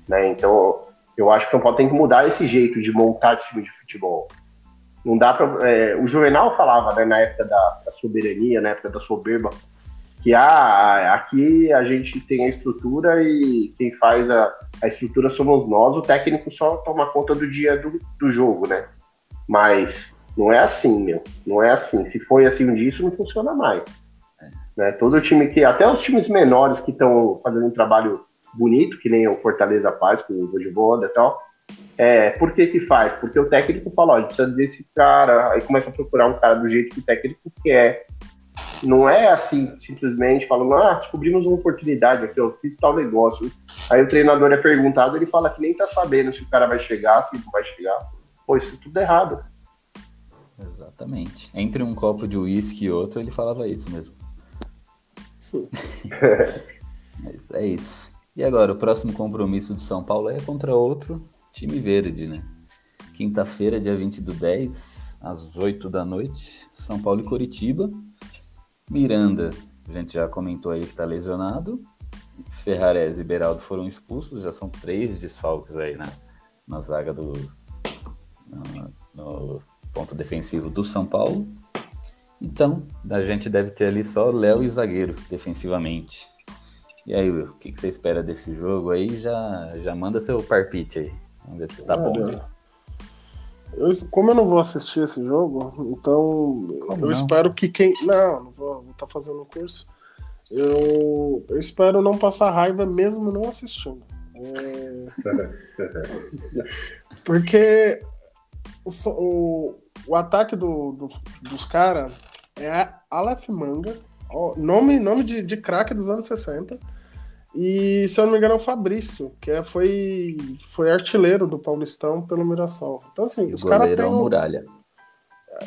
né? Então eu acho que o São Paulo tem que mudar esse jeito de montar time de futebol. Não dá para é, o Juvenal falava né, na época da, da, soberania, na época da soberba, que ah, aqui a gente tem a estrutura e quem faz a, a estrutura somos nós, o técnico só toma conta do dia do, do jogo, né? Mas não é assim, meu. Não é assim. Se foi assim um dia, isso não funciona mais. Né? Todo time que. Até os times menores que estão fazendo um trabalho bonito, que nem o Fortaleza faz com o Voivoda e tal. É, por que que faz? Porque o técnico fala, olha, precisa desse cara, aí começa a procurar um cara do jeito que o técnico quer. Não é assim, simplesmente falando, ah, descobrimos uma oportunidade aqui, eu fiz tal negócio. Aí o treinador é perguntado, ele fala que nem tá sabendo se o cara vai chegar, se não vai chegar. Pô, isso é tudo errado. Exatamente. Entre um copo de uísque e outro, ele falava isso mesmo. *laughs* Mas é isso. E agora, o próximo compromisso do São Paulo é contra outro time verde, né? Quinta-feira, dia 20 do 10, às 8 da noite, São Paulo e Coritiba. Miranda, a gente já comentou aí que tá lesionado. Ferrarese e Beraldo foram expulsos, já são três desfalques aí na, na zaga do. No, no ponto defensivo do São Paulo. Então, a gente deve ter ali só Léo e zagueiro defensivamente. E aí, Will, o que, que, você espera desse jogo aí? Já, já manda seu parpite aí. Vamos ver se tá bom. Eu, como eu não vou assistir esse jogo, então como eu não? espero que quem. Não, não vou estar tá fazendo o curso. Eu, eu, espero não passar raiva mesmo não assistindo. É... *laughs* Porque o, o, ataque do, do dos caras é Aleph Manga, nome, nome de, de craque dos anos 60. E, se eu não me engano, é o Fabrício, que é, foi, foi artilheiro do Paulistão pelo Mirassol. Então, assim, o os caras têm. Um... muralha.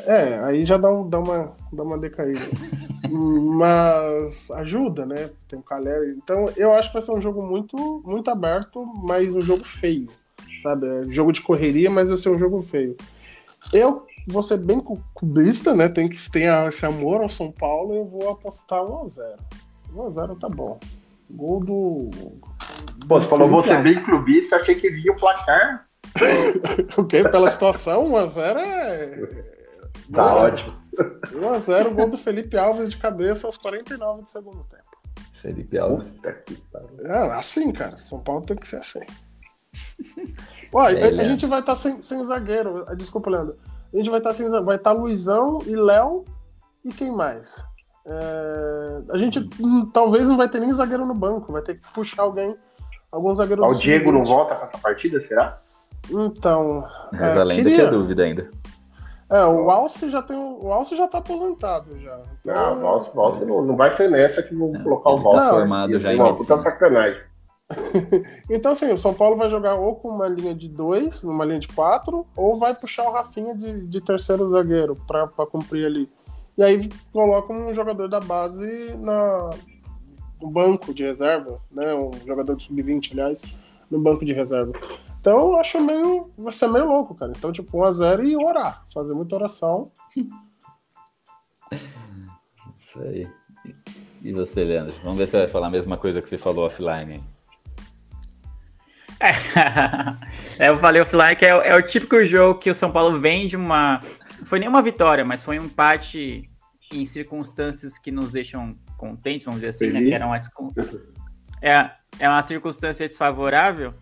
É, aí já dá, um, dá, uma, dá uma decaída. *laughs* mas ajuda, né? Tem o Calher. Então, eu acho que vai ser um jogo muito, muito aberto, mas um jogo feio. Sabe? É jogo de correria, mas vai ser um jogo feio. Eu vou ser bem cubista, né? Tem que ter esse amor ao São Paulo eu vou apostar 1x0. 1x0 tá bom. Gol do. Pô, você falou você bem clubista, achei que via o placar. *laughs* o quê? Pela situação, 1x0 é. *laughs* Tá Boa. ótimo. 1x0, gol do Felipe Alves de cabeça aos 49 do segundo tempo. Felipe Alves. É, assim, cara. São Paulo tem que ser assim. *laughs* Ué, é, a, a, gente vai estar tá sem, sem zagueiro. Desculpa, Leandro. A gente vai estar tá sem Vai estar tá Luizão e Léo e quem mais? É, a gente hum, talvez não vai ter nem zagueiro no banco, vai ter que puxar alguém, algum zagueiro O Diego não volta para essa partida, será? Então. Mas é, além queria... que é dúvida ainda. É, o Alce já tem. O Alce já tá aposentado já. Então... Não, o Alce, o Alce não, não vai ser nessa que vão colocar o Alce. Tá formado já em medicina. sacanagem. *laughs* então, assim, o São Paulo vai jogar ou com uma linha de dois, numa linha de quatro, ou vai puxar o Rafinha de, de terceiro zagueiro para cumprir ali. E aí coloca um jogador da base na, no banco de reserva, né? Um jogador de sub-20, aliás, no banco de reserva. Então eu acho meio. Vai ser meio louco, cara. Então, tipo, 1x0 e orar. Fazer muita oração. *laughs* Isso aí. E você, Leandro? Vamos ver se você vai falar a mesma coisa que você falou offline. É, *laughs* é eu falei offline que é, é o típico jogo que o São Paulo vem de uma foi nenhuma vitória, mas foi um empate em circunstâncias que nos deixam contentes, vamos dizer assim, né? Que era uma, *laughs* é, é uma circunstância desfavorável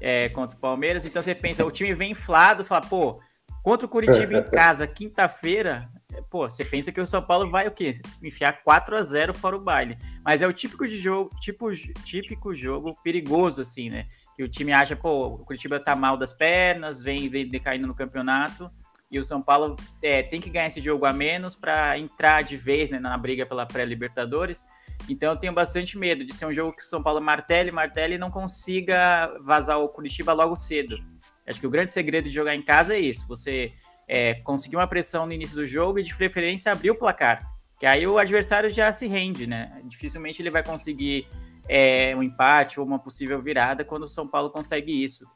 é, contra o Palmeiras. Então você pensa, o time vem inflado, fala, pô, contra o Curitiba em casa, quinta-feira, pô, você pensa que o São Paulo vai o quê? Enfiar 4 a 0 fora o baile. Mas é o típico de jogo, tipo, típico jogo perigoso, assim, né? Que o time acha, pô, o Curitiba tá mal das pernas, vem, vem decaindo no campeonato. E o São Paulo é, tem que ganhar esse jogo a menos para entrar de vez né, na briga pela pré-Libertadores. Então eu tenho bastante medo de ser um jogo que o São Paulo martele, martele e não consiga vazar o Curitiba logo cedo. Acho que o grande segredo de jogar em casa é isso: você é, conseguir uma pressão no início do jogo e de preferência abrir o placar. Que aí o adversário já se rende, né? Dificilmente ele vai conseguir é, um empate ou uma possível virada quando o São Paulo consegue isso.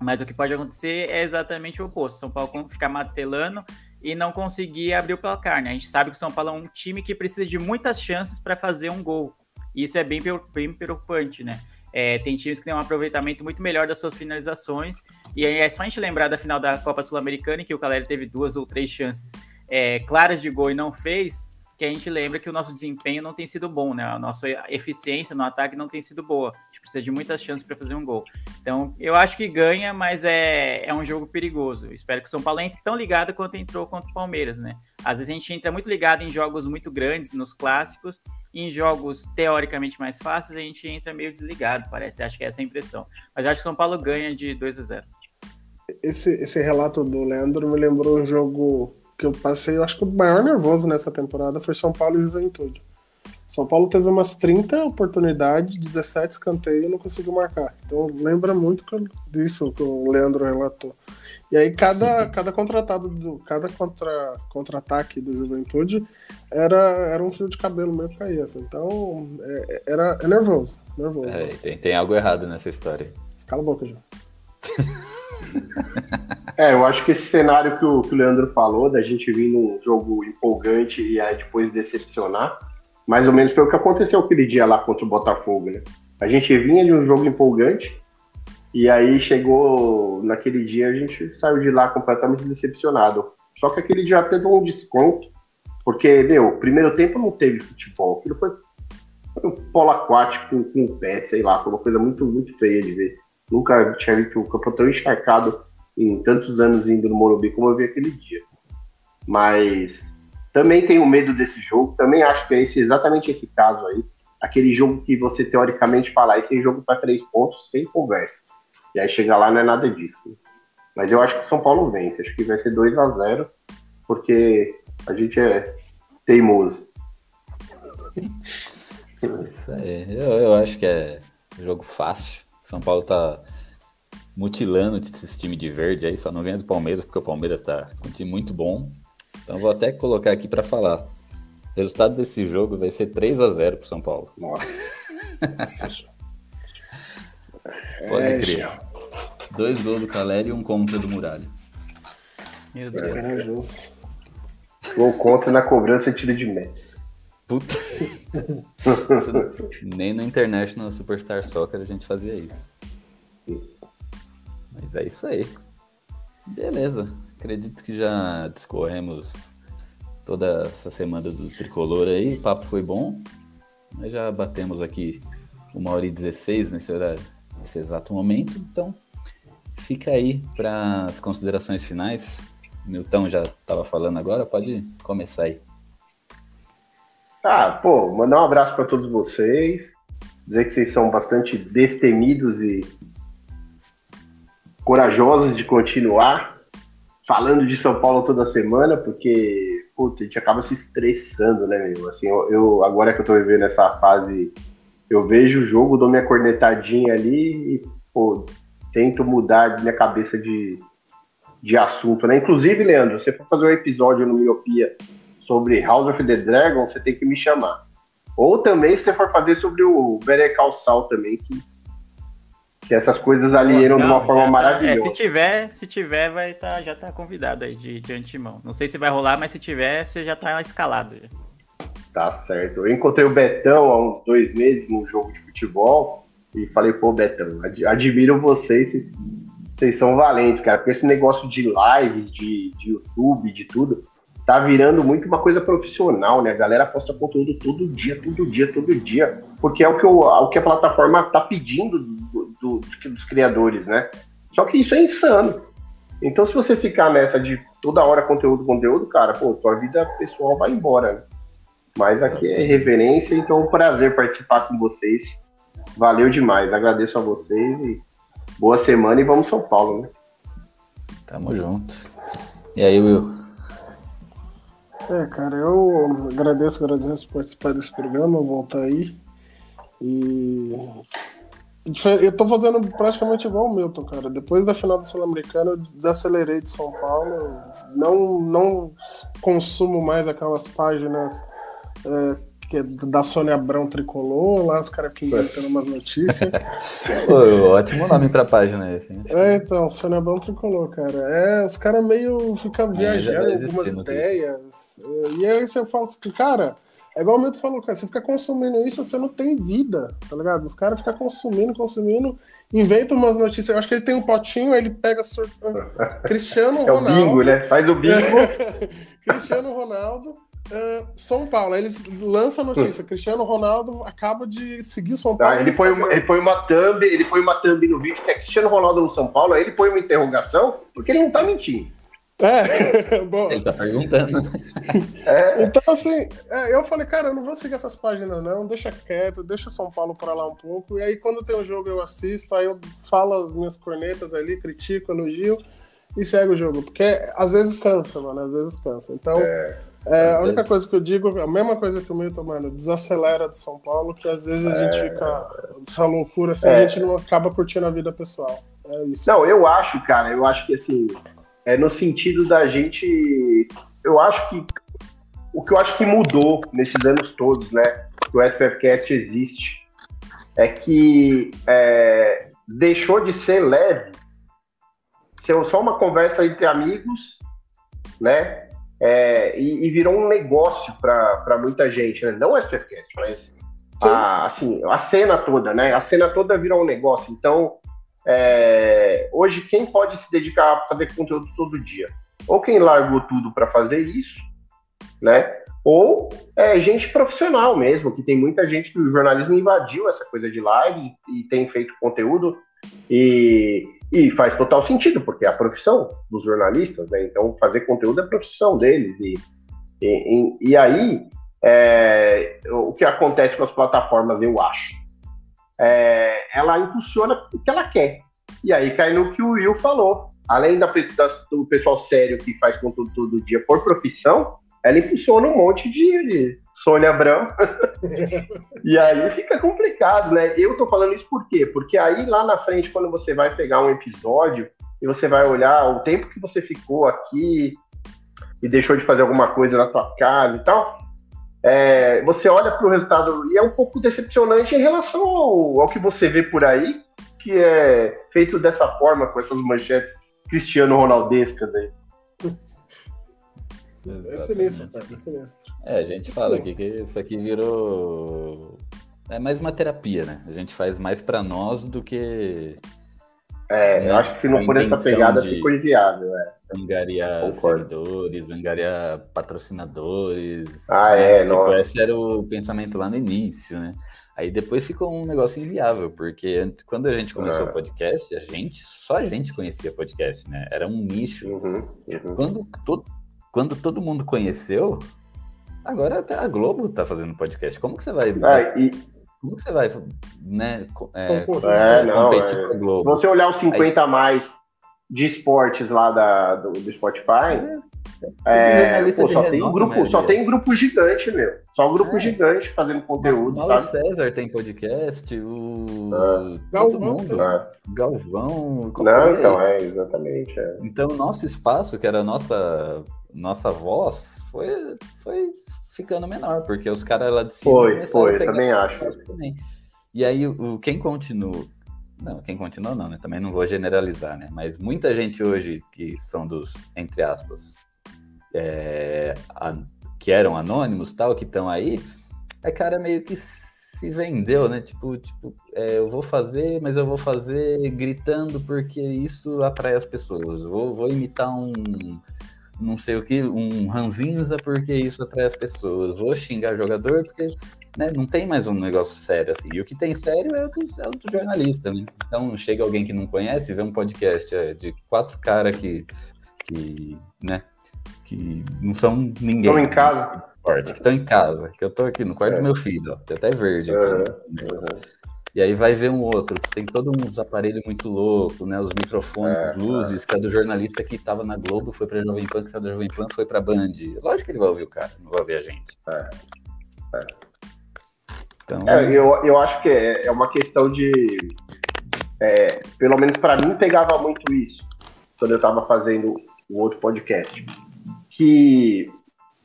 Mas o que pode acontecer é exatamente o oposto. São Paulo ficar matelando e não conseguir abrir o placar. Né? A gente sabe que o São Paulo é um time que precisa de muitas chances para fazer um gol. E isso é bem, bem preocupante, né? É, tem times que têm um aproveitamento muito melhor das suas finalizações. E aí é só a gente lembrar da final da Copa Sul-Americana, que o Caleri teve duas ou três chances é, claras de gol e não fez que a gente lembra que o nosso desempenho não tem sido bom, né? A nossa eficiência no ataque não tem sido boa. A gente precisa de muitas chances para fazer um gol. Então, eu acho que ganha, mas é, é um jogo perigoso. espero que o São Paulo entre tão ligado quanto entrou contra o Palmeiras, né? Às vezes a gente entra muito ligado em jogos muito grandes, nos clássicos, e em jogos teoricamente mais fáceis a gente entra meio desligado, parece. Acho que é essa a impressão. Mas acho que o São Paulo ganha de 2 a 0. Esse, esse relato do Leandro me lembrou um jogo que eu passei, eu acho que o maior nervoso nessa temporada foi São Paulo e Juventude. São Paulo teve umas 30 oportunidades, 17 escanteios e não conseguiu marcar. Então lembra muito disso que o Leandro relatou. E aí cada, cada contratado, do, cada contra, contra-ataque do Juventude era, era um fio de cabelo meio que caía. Então é, era é nervoso. nervoso. É, tem, tem algo errado nessa história. Cala a boca, já. *laughs* É, eu acho que esse cenário que o, que o Leandro falou, da gente vir num jogo empolgante e aí depois decepcionar, mais ou menos foi o que aconteceu aquele dia lá contra o Botafogo, né? A gente vinha de um jogo empolgante e aí chegou naquele dia a gente saiu de lá completamente decepcionado. Só que aquele dia teve um desconto, porque, meu, primeiro tempo não teve futebol, aquilo foi, um polo aquático com, com o pé, sei lá, foi uma coisa muito, muito feia de ver. Nunca tinha visto o campo tão encharcado em tantos anos indo no Morumbi como eu vi aquele dia. Mas também tenho medo desse jogo, também acho que é esse, exatamente esse caso aí. Aquele jogo que você teoricamente fala, esse jogo para três pontos sem conversa. E aí chega lá não é nada disso. Mas eu acho que o São Paulo vence, acho que vai ser 2 a 0 porque a gente é teimoso. Isso aí, eu, eu acho que é jogo fácil. São Paulo tá mutilando esse time de verde aí, só não ganha do Palmeiras, porque o Palmeiras tá com um time muito bom. Então vou até colocar aqui para falar. O resultado desse jogo vai ser 3 a 0 pro São Paulo. Nossa. *laughs* Pode É, crer. Gil. Dois gols do Caleri e um contra do Muralha. Meu Deus. Corajoso. Gol contra na cobrança tiro de meta. Puta. *laughs* Nem no International Superstar Soccer a gente fazia isso. Mas é isso aí. Beleza. Acredito que já discorremos toda essa semana do tricolor aí. O papo foi bom. Nós já batemos aqui uma hora e 16 nesse horário, nesse exato momento. Então, fica aí para as considerações finais. Milton já estava falando agora, pode começar aí. Ah, pô, mandar um abraço para todos vocês. Dizer que vocês são bastante destemidos e corajosos de continuar falando de São Paulo toda semana, porque puta, a gente acaba se estressando, né, meu? Assim, eu, eu- agora que eu tô vivendo essa fase, eu vejo o jogo, dou minha cornetadinha ali e, pô, tento mudar minha cabeça de, de assunto, né? Inclusive, Leandro, você for fazer um episódio no Miopia sobre House of the Dragon, você tem que me chamar. Ou também, se você for fazer sobre o Better Call Saul também, que, que essas coisas alieram de uma forma tá- maravilhosa. é, se tiver, se tiver, vai tá, já tá convidado aí de, de antemão. Não sei se vai rolar, mas se tiver, você já tá escalado. já. Tá certo. Eu encontrei o Betão há uns dois meses num jogo de futebol e falei, pô, Betão, ad- admiro vocês, vocês, vocês são valentes, cara, porque esse negócio de live, de, de YouTube, de tudo, tá virando muito uma coisa profissional, né? A galera posta conteúdo todo dia, todo dia, todo dia, porque é o que, o, o que a plataforma tá pedindo do- do- dos criadores, né? Só que isso é insano. Então, se você ficar nessa de toda hora conteúdo, conteúdo, cara, pô, tua vida pessoal vai embora, né? Mas aqui é reverência, então é um prazer participar com vocês. Valeu demais, agradeço a vocês e boa semana e vamos São Paulo, né? Tamo junto. E aí, Will? É, cara, eu agradeço, agradeço por participar desse programa, voltar aí. E. Eu tô fazendo praticamente igual o Milton, cara. Depois da final do Sul-Americano, eu desacelerei de São Paulo. Não, não consumo mais aquelas páginas é, que é da Sônia Abrão Tricolor, lá os caras ficam inventando umas notícias. *laughs* Ô, ótimo nome pra página esse, hein? É, então, Sônia Abrão Tricolor, cara. É, os caras meio ficam É, viajando algumas ideias. É, E aí você fala assim, cara, é igual o Milton falou, cara, você fica consumindo isso, você não tem vida, tá ligado? Os caras ficam consumindo, consumindo, inventam umas notícias. Eu acho que ele tem um potinho, aí ele pega sur... *laughs* Cristiano É o Ronaldo. bingo, né? Faz o bingo. *laughs* Cristiano Ronaldo, é, São Paulo. Aí eles lançam a notícia. Cristiano Ronaldo acaba de seguir o São Paulo. Tá, ele, põe uma, ele põe uma thumb, ele põe uma thumb no vídeo que é Cristiano Ronaldo no São Paulo, aí ele põe uma interrogação, porque ele não tá mentindo. É, *laughs* bom. Ele tá perguntando. É, Então, assim, é, eu falei, cara, eu não vou seguir essas páginas, não, deixa quieto, deixa o São Paulo pra lá um pouco. E aí, quando tem um jogo, eu assisto, aí eu falo as minhas cornetas ali, critico, elogio. e segue o jogo. Porque às vezes cansa, mano, às vezes cansa. Então, é, é, a única coisa que eu digo, a mesma coisa que o Milton, mano, desacelera de São Paulo, que às vezes a gente fica essa loucura, assim, a gente não acaba curtindo a vida pessoal. É isso. Não, eu acho, cara, eu acho que assim, é no sentido da gente. Eu acho que. O que eu acho que mudou nesses anos todos, né? Que o SFCast existe, é que é, deixou de ser leve, ser só uma conversa entre amigos, né? É, e, e, virou um negócio para muita gente, né? Não o SFCast, mas a, assim, a cena toda, né? A cena toda virou um negócio. Então, é, hoje, quem pode se dedicar a fazer conteúdo todo dia? Ou quem largou tudo para fazer isso, né? Ou é, gente profissional mesmo, que tem muita gente que o jornalismo invadiu essa coisa de live e tem feito conteúdo e, e faz total sentido, porque é a profissão dos jornalistas, né? Então, fazer conteúdo é a profissão deles. E, e, e aí, é, o que acontece com as plataformas, eu acho, é, ela impulsiona o que ela quer. E aí cai no que o Will falou. Além da, da, do pessoal sério que faz conteúdo todo dia por profissão, ela impulsiona um monte de, de Sônia Abrão. *laughs* e aí fica complicado, né? Eu tô falando isso por quê? Porque aí lá na frente, quando você vai pegar um episódio e você vai olhar o tempo que você ficou aqui e deixou de fazer alguma coisa na tua casa e tal, é, você olha para o resultado e é um pouco decepcionante em relação ao, ao, que você vê por aí, que é feito dessa forma, com essas manchetes Cristiano Ronaldescas aí. É sinistro, cara, é sinistro. É, a gente fala aqui que isso aqui virou. É mais uma terapia, né? A gente faz mais para nós do que. É, né? eu acho que se não for essa pegada, de... ficou inviável, é angariar seguidores, angariar patrocinadores. Ah, né? é, tipo, não. Esse era o pensamento lá no início, né? Aí depois ficou um negócio inviável, porque quando a gente começou o podcast, a gente, só a gente conhecia podcast, né? Era um nicho. Uhum, uhum. Quando, todo, quando todo mundo conheceu, agora até a Globo tá fazendo podcast. Como que você vai. Ah, e... Como que você vai, né? É, é, não, competir é. com a Globo? Se você olhar os 50 a mais de esportes lá da, do, do Spotify. É, é pô, só, tem um grupo, né, só tem grupo gigante, meu. Só um grupo é. gigante fazendo conteúdo. O César tem podcast, o. É. Galvão. É. Galvão. Não, é? então, é, exatamente. É. Então, o nosso espaço, que era a nossa, nossa voz, foi, foi ficando menor, porque os caras lá de cima. Foi, foi, também acho. Também. E aí, o, quem continua, não, quem continua não, né? Também não vou generalizar, né? Mas muita gente hoje que são dos, entre aspas, é, a, que eram anônimos, tal, que estão aí, é cara meio que se vendeu, né? Tipo, tipo é, eu vou fazer, mas eu vou fazer gritando porque isso atrai as pessoas. Vou, vou imitar um não sei o que, um ranzinza porque isso atrai as pessoas. Vou xingar jogador porque né, não tem mais um negócio sério assim. E o que tem sério é o do, é o do jornalista, né? Então chega alguém que não conhece, vê um podcast é, de quatro caras que, que, né, que não são ninguém. Estão em casa. Que estão em casa, que eu tô aqui no quarto é. do meu filho, ó, tem até verde aqui. Né? E aí vai ver um outro, que tem todos uns aparelhos muito loucos, né? Os microfones, é, luzes, é. que é do jornalista que estava na Globo, foi pra Jovem Pan, que saiu da Jovem Pan, foi pra Band. Lógico que ele vai ouvir o cara, não vai ouvir a gente. É. é. Então... É, eu, eu acho que é, é uma questão de. É, pelo menos para mim, pegava muito isso quando eu estava fazendo o outro podcast. Que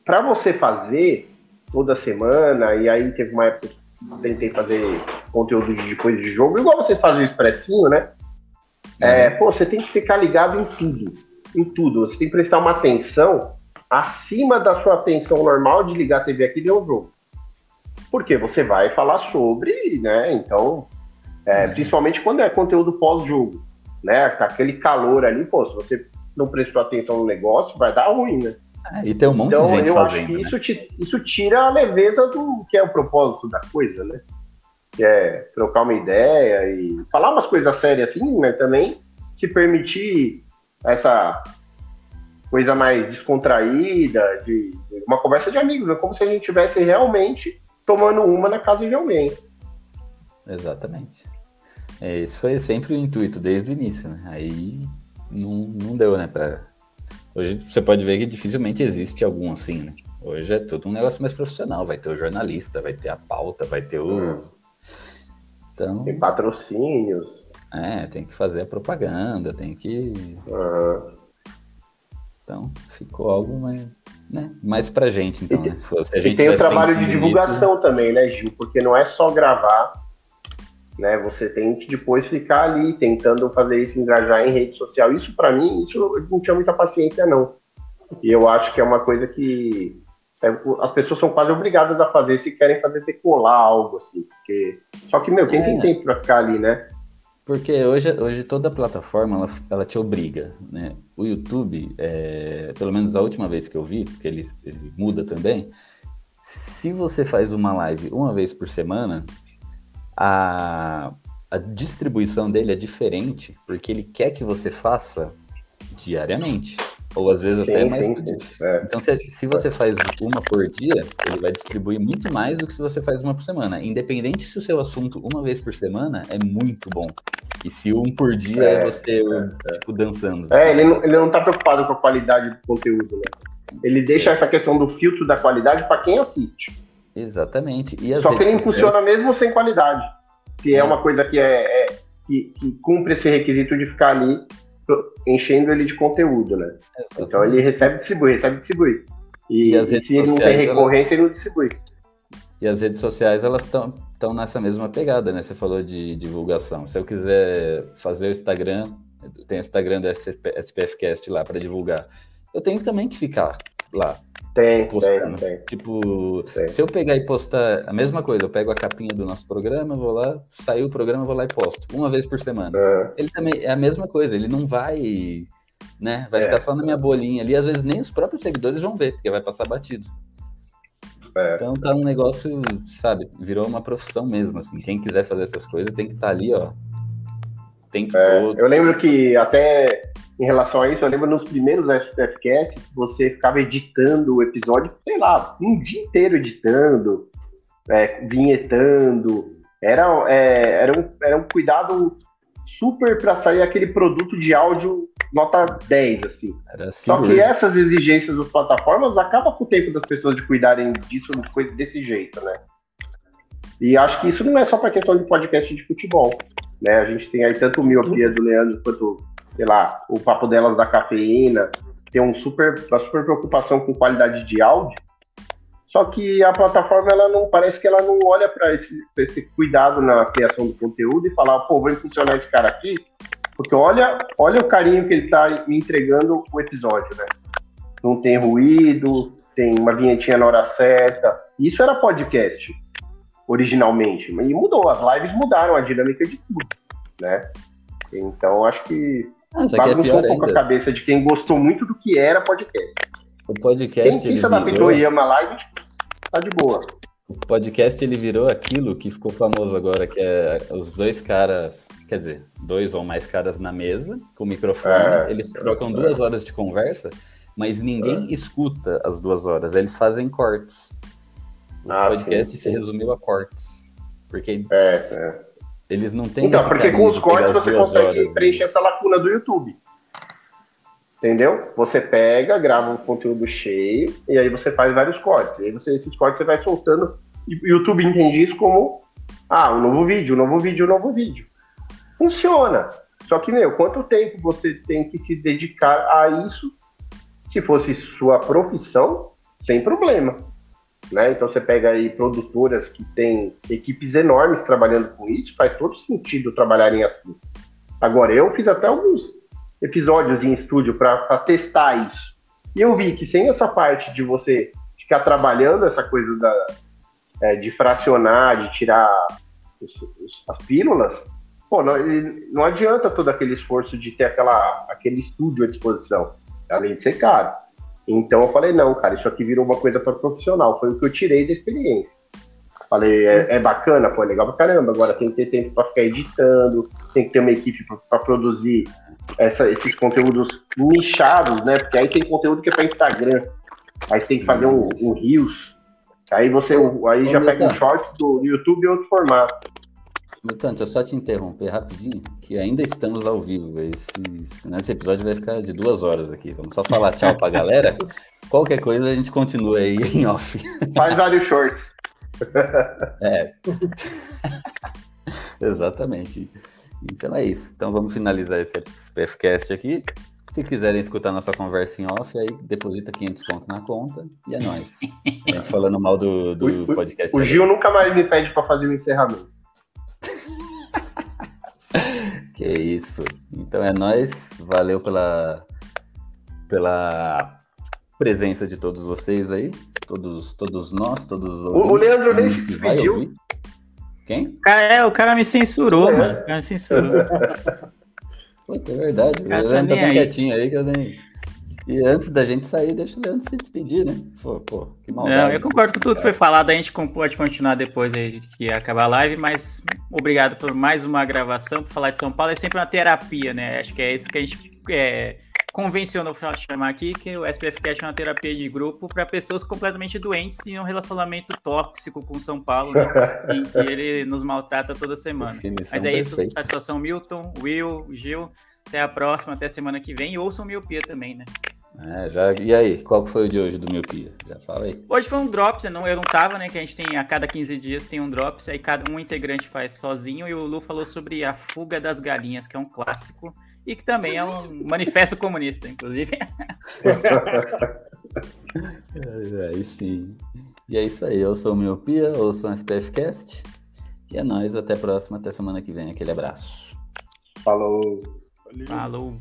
para você fazer toda semana, e aí teve uma época que tentei fazer conteúdo de coisa de jogo, igual vocês fazem o expressinho, né? É, uhum. pô, você tem que ficar ligado em tudo. Em tudo. Você tem que prestar uma atenção acima da sua atenção normal de ligar a TV aqui e ver um jogo. Porque você vai falar sobre, né? Então, é, uhum. principalmente quando é conteúdo pós-jogo, né? Aquele calor ali, pô, se você não prestou atenção no negócio, vai dar ruim, né? É, e tem um monte então, de gente eu fazendo, acho que né? isso, te, isso tira a leveza do que é o propósito da coisa, né? Que é trocar uma ideia e falar umas coisas sérias assim, mas também se permitir essa coisa mais descontraída, de, de uma conversa de amigos, é como se a gente estivesse realmente tomando uma na casa de alguém. Exatamente. É, esse foi sempre o intuito desde o início, né? Aí não, não deu, né? Hoje você pode ver que dificilmente existe algum assim, né? Hoje é tudo um negócio mais profissional. Vai ter o jornalista, vai ter a pauta, vai ter o. Então. Tem patrocínios. É, tem que fazer a propaganda, tem que. Aham. Então, ficou algo mais, né? mais pra gente, então, né? Se a E gente tem o trabalho de divulgação também, né, Gil? Porque não é só gravar, né? Você tem que depois ficar ali tentando fazer isso, engajar em rede social. Isso, pra mim, isso não tinha muita paciência, não. E eu acho que é uma coisa que é, as pessoas são quase obrigadas a fazer se querem fazer decolar algo, assim. Porque... Só que, meu, quem É. tem tempo pra ficar ali, né? Porque hoje, hoje toda plataforma ela, ela te obriga, né? O YouTube, é, pelo menos a última vez que eu vi, porque ele, ele muda também, se você faz uma live uma vez por semana, a, a distribuição dele é diferente, porque ele quer que você faça diariamente, ou às vezes até Sim, mais sim. É. Então, se, se você faz uma por dia, ele vai distribuir muito mais do que se você faz uma por semana. Independente se o seu assunto uma vez por semana é muito bom. E se um por dia é, É, você tipo, dançando. É, ele não, ele não tá preocupado com a qualidade do conteúdo, né? Ele deixa essa questão do filtro da qualidade pra quem assiste. Exatamente. E Só que ele redes funciona sociais- mesmo sem qualidade. Se é É. uma coisa que é, é- que, que cumpre esse requisito de ficar ali enchendo ele de conteúdo, né? Então ele recebe e distribui, recebe e distribui. E, E as redes se ele não tem sociais, elas- recorrência, ele não distribui. E as redes sociais, elas estão nessa mesma pegada, né? Você falou de divulgação. Se eu quiser fazer o Instagram, tem o Instagram SP, SPFcast lá para divulgar. Eu tenho também que ficar lá. Tem, Postando. tem, tem. Tipo, Tem. se eu pegar e postar a mesma coisa, eu pego a capinha do nosso programa, vou lá, saiu o programa, vou lá e posto. Uma vez por semana. É, Ele também é a mesma coisa, ele não vai, né? Vai É. ficar só na minha bolinha ali. Às vezes nem os próprios seguidores vão ver, porque vai passar batido. é. Então tá um negócio, sabe, virou uma profissão mesmo, assim. Quem quiser fazer essas coisas tem que estar ali, ó. Tem que É, todo. eu lembro que até em relação a isso, eu lembro nos primeiros SPFcast, você ficava editando o episódio, sei lá, um dia inteiro editando, é, vinhetando. Era, é, era, um, era um cuidado super para sair aquele produto de áudio nota 10, assim. Era Só que essas exigências das plataformas acabam com o tempo das pessoas de cuidarem disso coisa desse jeito, né? E acho que isso não é só para questão de podcast de futebol, né? A gente tem aí tanto o miopia do Leandro quanto, sei lá, o papo delas da cafeína, tem um super, uma super preocupação com qualidade de áudio. Só que a plataforma ela não parece que ela não olha para esse, pra esse cuidado na criação do conteúdo e falar, pô, vou impulsionar esse cara aqui, porque olha, olha o carinho que ele tá me entregando o episódio, né? Não tem ruído, tem uma vinhetinha na hora certa. Isso era podcast originalmente, e mudou. As lives mudaram a dinâmica de tudo, né? Então acho que Ah, isso aqui é pior um pouco a ainda. cabeça de quem gostou muito do que era podcast. O Quem, podcast, quem ele se adaptou e ama live, tá de boa. o podcast, ele virou aquilo que ficou famoso agora, que é os dois caras, quer dizer, dois ou mais caras na mesa, com o microfone, É, eles trocam duas horas de conversa, mas ninguém É. escuta as duas horas, eles fazem cortes. O Ah, podcast sim, se sim. resumiu a cortes. Porque É, é. Eles não têm Então, porque com os cortes você consegue horas, né? preencher essa lacuna do YouTube. Entendeu? Você pega, grava um conteúdo cheio, e aí você faz vários cortes. E aí você, esses cortes você vai soltando. E o YouTube entende isso como ah, um novo vídeo, um novo vídeo, um novo vídeo. Funciona. Só que, meu, quanto tempo você tem que se dedicar a isso? Se fosse sua profissão, sem problema. Né? Então você pega aí produtoras que têm equipes enormes trabalhando com isso, faz todo sentido trabalharem assim. Agora, eu fiz até alguns episódios em estúdio para testar isso. E eu vi que sem essa parte de você ficar trabalhando essa coisa da, é, de fracionar, de tirar os- os- as pílulas, pô, não, não adianta todo aquele esforço de ter aquela, aquele estúdio à disposição, além de ser caro. Então eu falei, não, cara, isso aqui virou uma coisa para profissional, foi o que eu tirei da experiência. Falei, é, é bacana, pô, é legal pra caramba, agora tem que ter tempo para ficar editando, tem que ter uma equipe para produzir essa- esses conteúdos nichados, né? Porque aí tem conteúdo que é para Instagram, aí tem que fazer um, um Reels, aí você aí Ô, já pega um short do YouTube e outro formato. Mutante, eu só te interromper rapidinho, que ainda estamos ao vivo. Esse, nesse episódio vai ficar de duas horas aqui. Vamos só falar tchau pra galera. *laughs* Qualquer coisa a gente continua aí em off. Faz vários shorts. *laughs* É. *laughs* Exatamente. Então é isso. Então vamos finalizar esse PFcast aqui. Se quiserem escutar nossa conversa em off, aí deposita 500 pontos na conta e é nóis. A gente falando mal do, do O- o- podcast. O Gil nunca mais me pede pra fazer o encerramento. *laughs* Que isso. Então é nóis. Valeu pela, pela presença de todos vocês aí. Todos, todos nós, todos os o Leandro nem se que vai despediu. ouvir. Quem? O cara, é, o cara me censurou, É. mano. O cara me censurou. *laughs* Puta, é verdade. O cara tá Leandro tá aí. quietinho aí que eu nem. E antes da gente sair, deixa o Leandro se despedir, né? Pô, pô que maldade. Não, eu concordo com tudo que foi falado. A gente pode continuar depois aí que acabar a live, mas obrigado por mais uma gravação. Por falar de São Paulo é sempre uma terapia, né? Acho que é isso que a gente é, convencionou chamar aqui, que o SPF Cast é uma terapia de grupo para pessoas completamente doentes e um relacionamento tóxico com São Paulo, né? *laughs* em que ele nos maltrata toda semana. Definição Mas é isso, perfeita. satisfação Milton, Will, Gil. Até a próxima, até semana que vem. E ouçam Miopia também, né? É, já... E aí, qual que foi o de hoje do Miopia? Já fala aí. Hoje foi um drops, eu não, eu não tava, né? Que a gente tem a cada 15 dias tem um drops, aí cada um integrante faz sozinho. E o Lu falou sobre a fuga das galinhas, que é um clássico e que também é um manifesto comunista, inclusive. *laughs* É, Aí sim. E é isso aí. Eu sou o Miopia, eu sou o SPFcast. E é nóis. Até a próxima, até semana que vem. Aquele abraço. Falou. Falou.